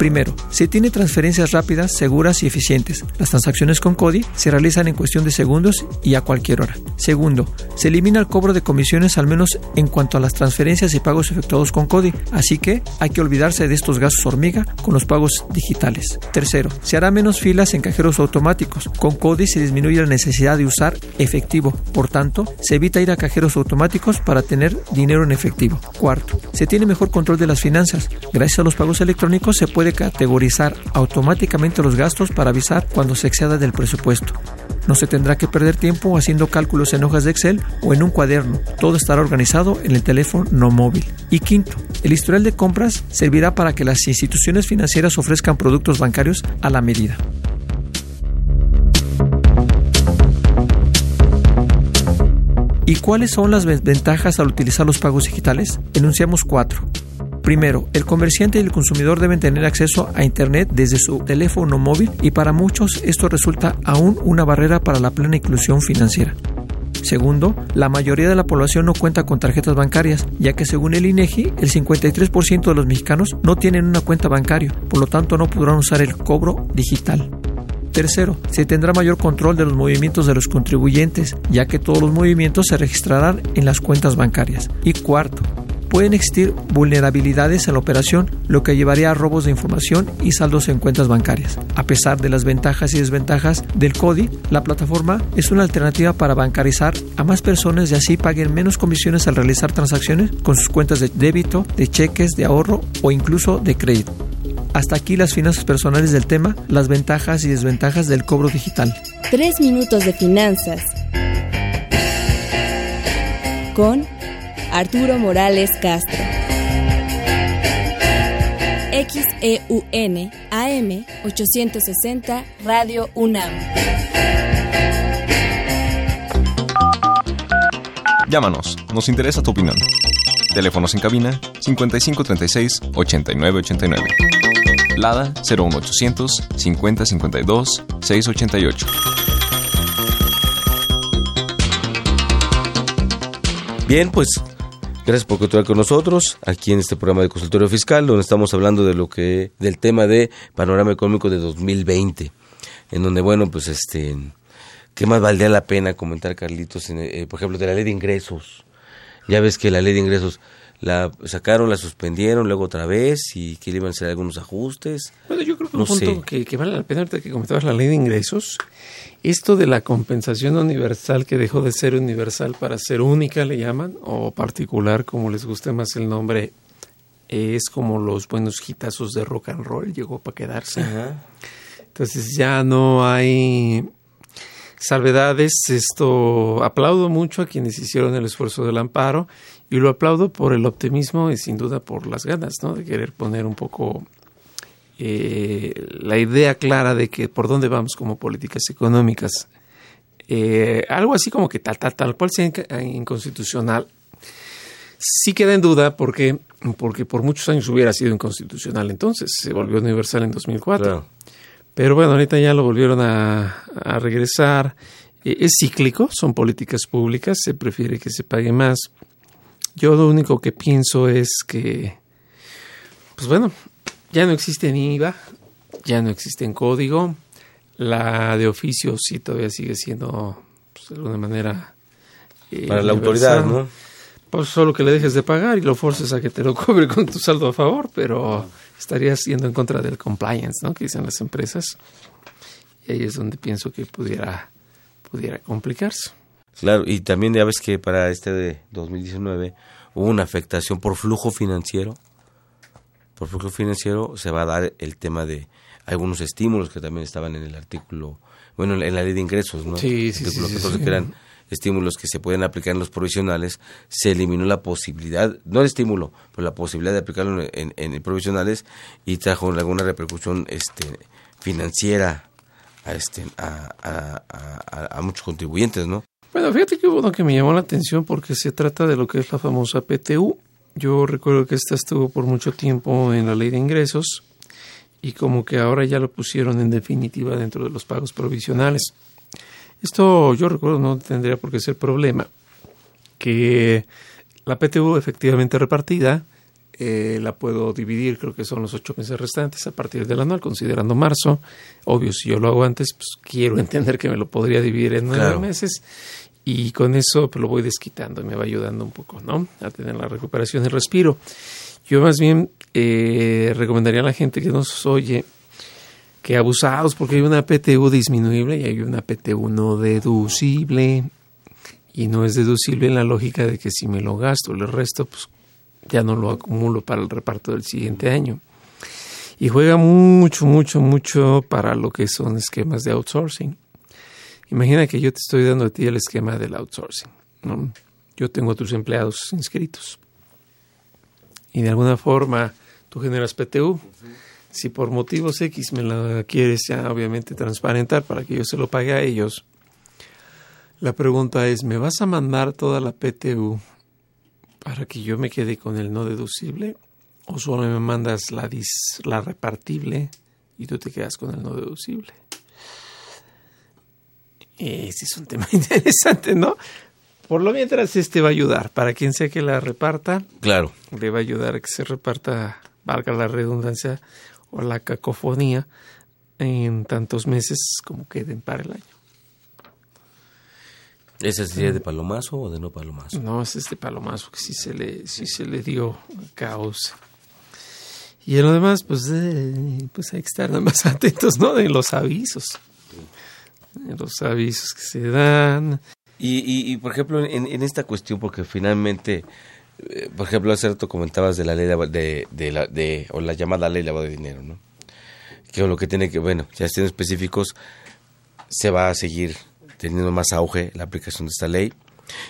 Primero, se tiene transferencias rápidas, seguras y eficientes. Las transacciones con CODI se realizan en cuestión de segundos y a cualquier hora. Segundo, se elimina el cobro de comisiones al menos en cuanto a las transferencias y pagos efectuados con CODI, así que hay que olvidarse de estos gastos hormiga con los pagos digitales. Tercero, se hará menos filas en cajeros automáticos. Con CODI se disminuye la necesidad de usar efectivo, por tanto, se evita ir a cajeros automáticos para tener dinero en efectivo. Cuarto, se tiene mejor control de las finanzas. Gracias a los pagos electrónicos se puede categorizar automáticamente los gastos para avisar cuando se exceda del presupuesto. No se tendrá que perder tiempo haciendo cálculos en hojas de Excel o en un cuaderno. Todo estará organizado en el teléfono no móvil. Y quinto, el historial de compras servirá para que las instituciones financieras ofrezcan productos bancarios a la medida. ¿Y cuáles son las ventajas al utilizar los pagos digitales? Enunciamos cuatro. Primero, el comerciante y el consumidor deben tener acceso a Internet desde su teléfono móvil y para muchos esto resulta aún una barrera para la plena inclusión financiera. Segundo, la mayoría de la población no cuenta con tarjetas bancarias, ya que según el INEGI, el 53% de los mexicanos no tienen una cuenta bancaria, por lo tanto no podrán usar el cobro digital. Tercero, se tendrá mayor control de los movimientos de los contribuyentes, ya que todos los movimientos se registrarán en las cuentas bancarias. Y cuarto, pueden existir vulnerabilidades en la operación, lo que llevaría a robos de información y saldos en cuentas bancarias. A pesar de las ventajas y desventajas del CODI, la plataforma es una alternativa para bancarizar a más personas y así paguen menos comisiones al realizar transacciones con sus cuentas de débito, de cheques, de ahorro o incluso de crédito. Hasta aquí las finanzas personales del tema, las ventajas y desventajas del cobro digital. Tres minutos de finanzas. Con Arturo Morales Castro. XEUN AM 860 Radio UNAM. Llámanos, nos interesa tu opinión. Teléfonos en cabina 5536 8989. Lada 01800 5052 688. Bien, pues gracias por continuar con nosotros aquí en este programa de consultorio fiscal, donde estamos hablando de lo que del tema de panorama económico de 2020, en donde bueno, pues este qué más valdría la pena comentar Carlitos, eh, por ejemplo, de la ley de ingresos. Ya ves que la ley de ingresos la sacaron, la suspendieron, luego otra vez y que le iban a hacer algunos ajustes. Bueno, yo creo que un punto que, vale la pena ahorita que comentabas la ley de ingresos, esto de la compensación universal que dejó de ser universal para ser única, le llaman, o particular, como les guste más el nombre, es como los buenos hitazos de rock and roll, llegó para quedarse. Entonces ya no hay salvedades. Esto aplaudo mucho a quienes hicieron el esfuerzo del amparo y lo aplaudo por el optimismo y sin duda por las ganas, ¿no? De querer poner un poco eh, la idea clara de que por dónde vamos como políticas económicas. Eh, algo así como que tal, tal, tal cual sea inconstitucional. Sí queda en duda porque, porque por muchos años hubiera sido inconstitucional entonces, se volvió universal en 2004. Pero bueno, ahorita ya lo volvieron a, a regresar. Eh, es cíclico, son políticas públicas, se prefiere que se pague más. Yo lo único que pienso es que, pues bueno, ya no existe ni IVA, ya no existe en código. La de oficio sí todavía sigue siendo, pues, de alguna manera... Eh, Para la autoridad, ¿no? Pues solo que le dejes de pagar y lo forces a que te lo <laughs> cobre con tu saldo a favor, pero estarías yendo en contra del compliance, ¿no? Que dicen las empresas. Y ahí es donde pienso que pudiera, pudiera complicarse. Claro, y también ya ves que para este de 2019 hubo una afectación por flujo financiero. Por flujo financiero se va a dar el tema de algunos estímulos que también estaban en el artículo, bueno, en la ley de ingresos, ¿no? Sí, sí, sí, que eran estímulos que se pueden aplicar en los provisionales, se eliminó la posibilidad, no el estímulo, pero la posibilidad de aplicarlo en, en, provisionales y trajo alguna repercusión este financiera a, este, a, a, a muchos contribuyentes, ¿no? Bueno, fíjate que uno que me llamó la atención porque se trata de lo que es la famosa PTU. Yo recuerdo que esta estuvo por mucho tiempo en la ley de ingresos y como que ahora ya lo pusieron en definitiva dentro de los pagos provisionales. Esto yo recuerdo no tendría por qué ser problema, que la PTU efectivamente repartida eh, la puedo dividir, creo que son los ocho meses restantes a partir del anual, considerando marzo. Obvio, si yo lo hago antes, pues quiero <laughs> entender que me lo podría dividir en nueve meses y con eso pues, lo voy desquitando me va ayudando un poco, ¿no? A tener la recuperación y respiro. Yo más bien eh, recomendaría a la gente que nos oye que abusados porque hay una PTU disminuible y hay una PTU no deducible y no es deducible en la lógica de que si me lo gasto, le resto, pues ya no lo acumulo para el reparto del siguiente año. Y juega mucho, mucho, mucho para lo que son esquemas de outsourcing. Imagina que yo te estoy dando a ti el esquema del outsourcing. Yo tengo a tus empleados inscritos. Y de alguna forma tú generas PTU. Si por motivos X me la quieres ya obviamente transparentar para que yo se lo pague a ellos, la pregunta es, ¿me vas a mandar toda la PTU para que yo me quede con el no deducible? ¿O solo me mandas la, la repartible y tú te quedas con el no deducible? Ese es un tema <laughs> interesante, ¿no? Por lo mientras, este va a ayudar. Para quien sea que la reparta, claro. le va a ayudar a que se reparta, valga la redundancia o la cacofonía, en tantos meses como queden para el año. ¿Ese sería de palomazo o de no palomazo? No, ese es de palomazo, que sí se le, sí se le dio caos. Y en lo demás, pues, eh, pues hay que estar más <laughs> atentos, ¿no? De los avisos. De los avisos que se dan. Y, y, y por ejemplo, en, en, esta cuestión, porque finalmente, eh, por ejemplo, hace rato comentabas de la ley de, de, la, de, o la llamada ley de lavado de dinero, ¿no? Que lo que tiene que, bueno, ya estén específicos, se va a seguir teniendo más auge la aplicación de esta ley.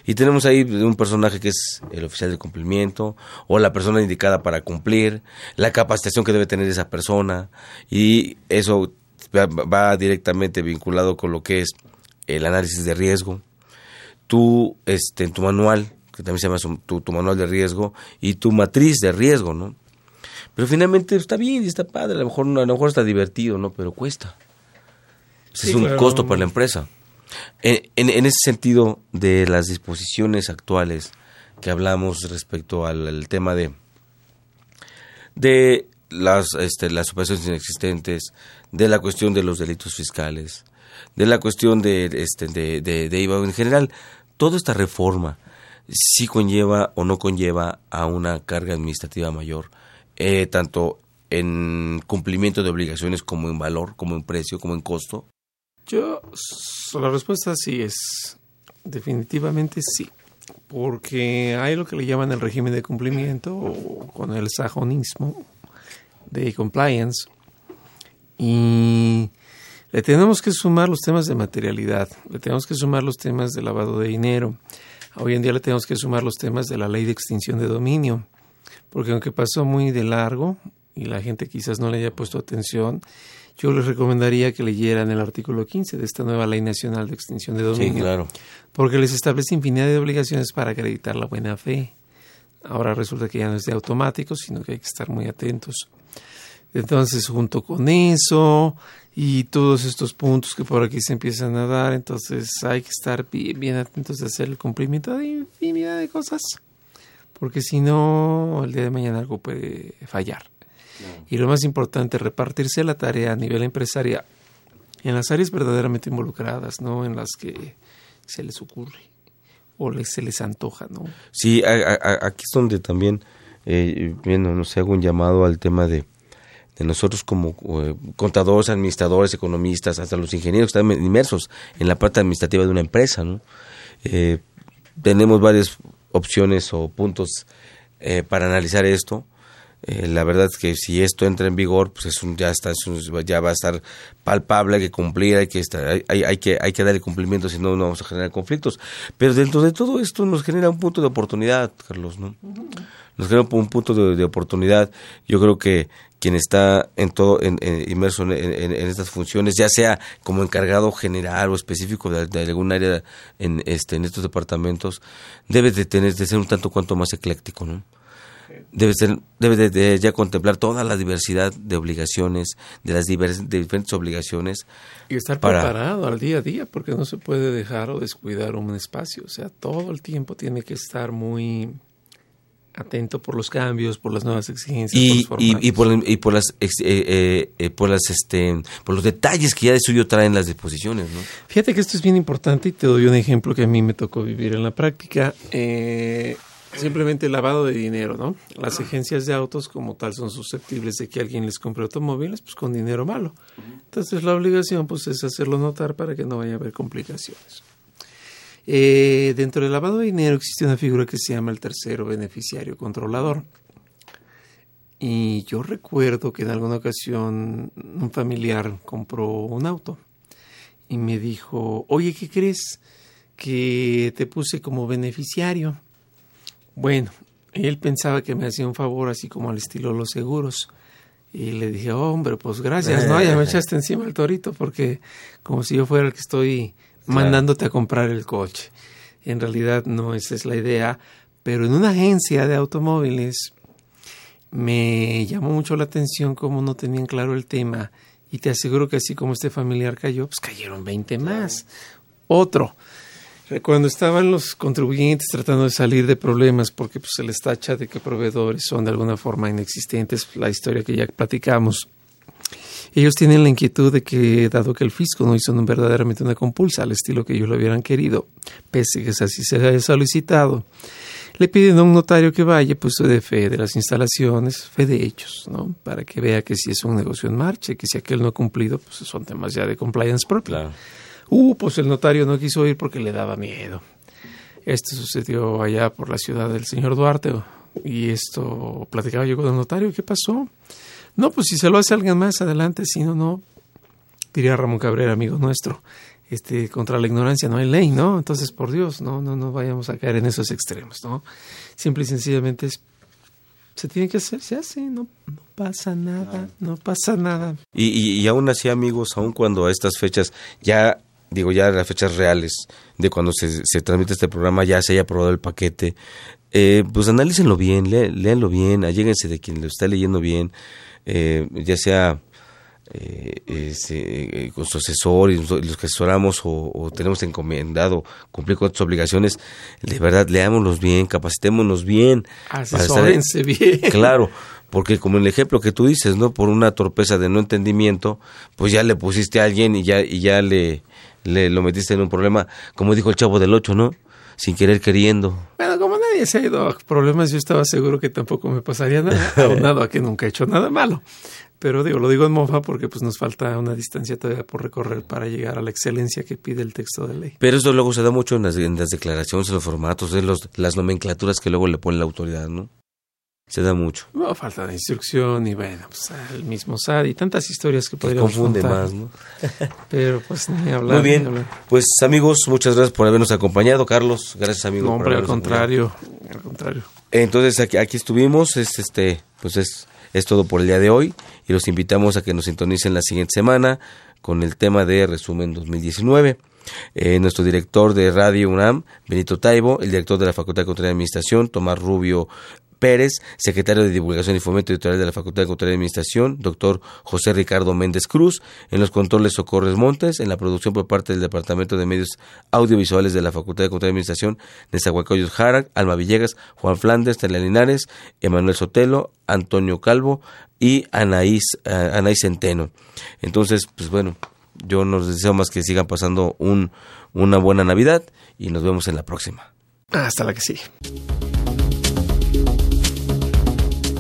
Y tenemos ahí un personaje que es el oficial de cumplimiento o la persona indicada para cumplir, la capacitación que debe tener esa persona y eso va directamente vinculado con lo que es el análisis de riesgo. Tú, este, en tu manual, que también se llama tu, tu manual de riesgo, y tu matriz de riesgo, ¿no? Pero finalmente está bien y está padre, a lo mejor, a lo mejor está divertido, ¿no? Pero cuesta. Sí, es un claro. costo para la empresa. En, en, en, ese sentido de las disposiciones actuales que hablamos respecto al, al tema de, de las, este, las operaciones inexistentes, de la cuestión de los delitos fiscales, de la cuestión de, este, de, de, de IVA en general, toda esta reforma sí conlleva o no conlleva a una carga administrativa mayor, eh, tanto en cumplimiento de obligaciones como en valor, como en precio, como en costo. Yo, la respuesta sí es, definitivamente sí, porque hay lo que le llaman el régimen de cumplimiento o con el sajonismo de compliance y le tenemos que sumar los temas de materialidad, le tenemos que sumar los temas de lavado de dinero, hoy en día le tenemos que sumar los temas de la ley de extinción de dominio, porque aunque pasó muy de largo y la gente quizás no le haya puesto atención, yo les recomendaría que leyeran el artículo 15 de esta nueva Ley Nacional de Extinción de Dominio. Sí, claro. Porque les establece infinidad de obligaciones para acreditar la buena fe. Ahora resulta que ya no es de automático, sino que hay que estar muy atentos. Entonces, junto con eso y todos estos puntos que por aquí se empiezan a dar, entonces hay que estar bien, bien atentos de hacer el cumplimiento de infinidad de cosas. Porque si no, el día de mañana algo puede fallar. Y lo más importante, repartirse la tarea a nivel empresarial en las áreas verdaderamente involucradas, no en las que se les ocurre o les, se les antoja, ¿no? Sí, a, a, aquí es donde también, eh, bueno, no sé, hago un llamado al tema de, nosotros como eh, contadores, administradores, economistas, hasta los ingenieros que están inmersos en la parte administrativa de una empresa, ¿no? Eh, tenemos varias opciones o puntos eh, para analizar esto. Eh, la verdad es que si esto entra en vigor, pues es un, ya está, es un, ya va a estar palpable, hay que cumplir, hay que estar, hay, hay, hay, que hay que darle cumplimiento, si no no vamos a generar conflictos. Pero dentro de todo esto nos genera un punto de oportunidad, Carlos, ¿no? Nos genera un punto de, de oportunidad. Yo creo que quien está en todo en, en, inmerso en, en, estas funciones, ya sea como encargado general o específico de, de algún área en este en estos departamentos, debe de tener de ser un tanto cuanto más ecléctico, ¿no? Debe ser debe de, de, ya contemplar toda la diversidad de obligaciones de las divers, de diferentes obligaciones y estar para... preparado al día a día porque no se puede dejar o descuidar un espacio. O sea todo el tiempo tiene que estar muy atento por los cambios por las nuevas exigencias y, por y, y, por, y por las eh, eh, eh, por las este por los detalles que ya de suyo traen las disposiciones ¿no? fíjate que esto es bien importante y te doy un ejemplo que a mí me tocó vivir en la práctica. Eh, simplemente lavado de dinero, ¿no? Las agencias de autos como tal son susceptibles de que alguien les compre automóviles pues con dinero malo. Entonces la obligación pues es hacerlo notar para que no vaya a haber complicaciones. Eh, dentro del lavado de dinero existe una figura que se llama el tercero beneficiario controlador. Y yo recuerdo que en alguna ocasión un familiar compró un auto y me dijo, oye, ¿qué crees? Que te puse como beneficiario. Bueno, él pensaba que me hacía un favor así como al estilo los seguros. Y le dije, hombre, pues gracias, ¿no? Ya me <laughs> echaste encima el torito porque como si yo fuera el que estoy mandándote a comprar el coche. En realidad no esa es la idea, pero en una agencia de automóviles me llamó mucho la atención cómo no tenían claro el tema y te aseguro que así como este familiar cayó, pues cayeron 20 más. Otro, cuando estaban los contribuyentes tratando de salir de problemas porque pues, se les tacha de que proveedores son de alguna forma inexistentes, la historia que ya platicamos, ellos tienen la inquietud de que, dado que el fisco no hizo verdaderamente una compulsa al estilo que ellos lo hubieran querido, pese a que así se haya solicitado, le piden a un notario que vaya, pues de fe de las instalaciones, fe de hechos, ¿no? Para que vea que si es un negocio en marcha, que si aquel no ha cumplido, pues son temas ya de compliance propio. Uh, pues el notario no quiso ir porque le daba miedo. Esto sucedió allá por la ciudad del señor Duarte y esto platicaba yo con el notario, ¿qué pasó? No, pues si se lo hace alguien más adelante, si no, no, diría Ramón Cabrera, amigo nuestro, este, contra la ignorancia no hay ley, ¿no? Entonces, por Dios, no, no, no vayamos a caer en esos extremos, ¿no? Simple y sencillamente es, se tiene que hacer, se hace, no, no pasa nada, no pasa nada. Y, y, y aún así, amigos, aún cuando a estas fechas ya digo ya las fechas reales de cuando se, se transmite este programa ya se haya aprobado el paquete, eh, pues analícenlo bien, léanlo bien, alléguense de quien lo está leyendo bien, eh, ya sea eh, eh, con su asesor y los que asesoramos o, tenemos encomendado cumplir con sus obligaciones, de verdad leámoslos bien, capacitémonos bien. Asesórense bien. Claro, porque como el ejemplo que tú dices, ¿no? Por una torpeza de no entendimiento, pues ya le pusiste a alguien y ya, y ya le, le lo metiste en un problema, como dijo el chavo del 8, ¿no? Sin querer queriendo. Bueno, como nadie se ha ido a problemas, yo estaba seguro que tampoco me pasaría nada, <laughs> aunado a que nunca he hecho nada malo. Pero digo, lo digo en mofa porque pues nos falta una distancia todavía por recorrer para llegar a la excelencia que pide el texto de ley. Pero eso luego se da mucho en las, en las declaraciones, en los formatos, en los, las nomenclaturas que luego le pone la autoridad, ¿no? Se da mucho. No, falta de instrucción y bueno, pues el mismo SAD y tantas historias que podríamos confunde más, ¿no? <laughs> Pero pues ni hablar. Muy bien, pues amigos, muchas gracias por habernos acompañado, Carlos, gracias amigo. No, hombre, al contrario, al contrario. Entonces aquí, aquí estuvimos, es, este, pues es, es todo por el día de hoy y los invitamos a que nos sintonicen la siguiente semana con el tema de resumen 2019. Eh, nuestro director de Radio UNAM, Benito Taibo, el director de la Facultad de Control y Administración, Tomás Rubio Pérez, secretario de Divulgación y Fomento Editorial de la Facultad de Contaduría y Administración, doctor José Ricardo Méndez Cruz, en los controles Socorres Montes, en la producción por parte del Departamento de Medios Audiovisuales de la Facultad de Contaduría y Administración, Nezahualcóyotl Jara, Alma Villegas, Juan Flandes, Telia Linares, Emanuel Sotelo, Antonio Calvo y Anaís, uh, Anaís Centeno. Entonces, pues bueno, yo nos deseo más que sigan pasando un, una buena Navidad y nos vemos en la próxima. Hasta la que sigue.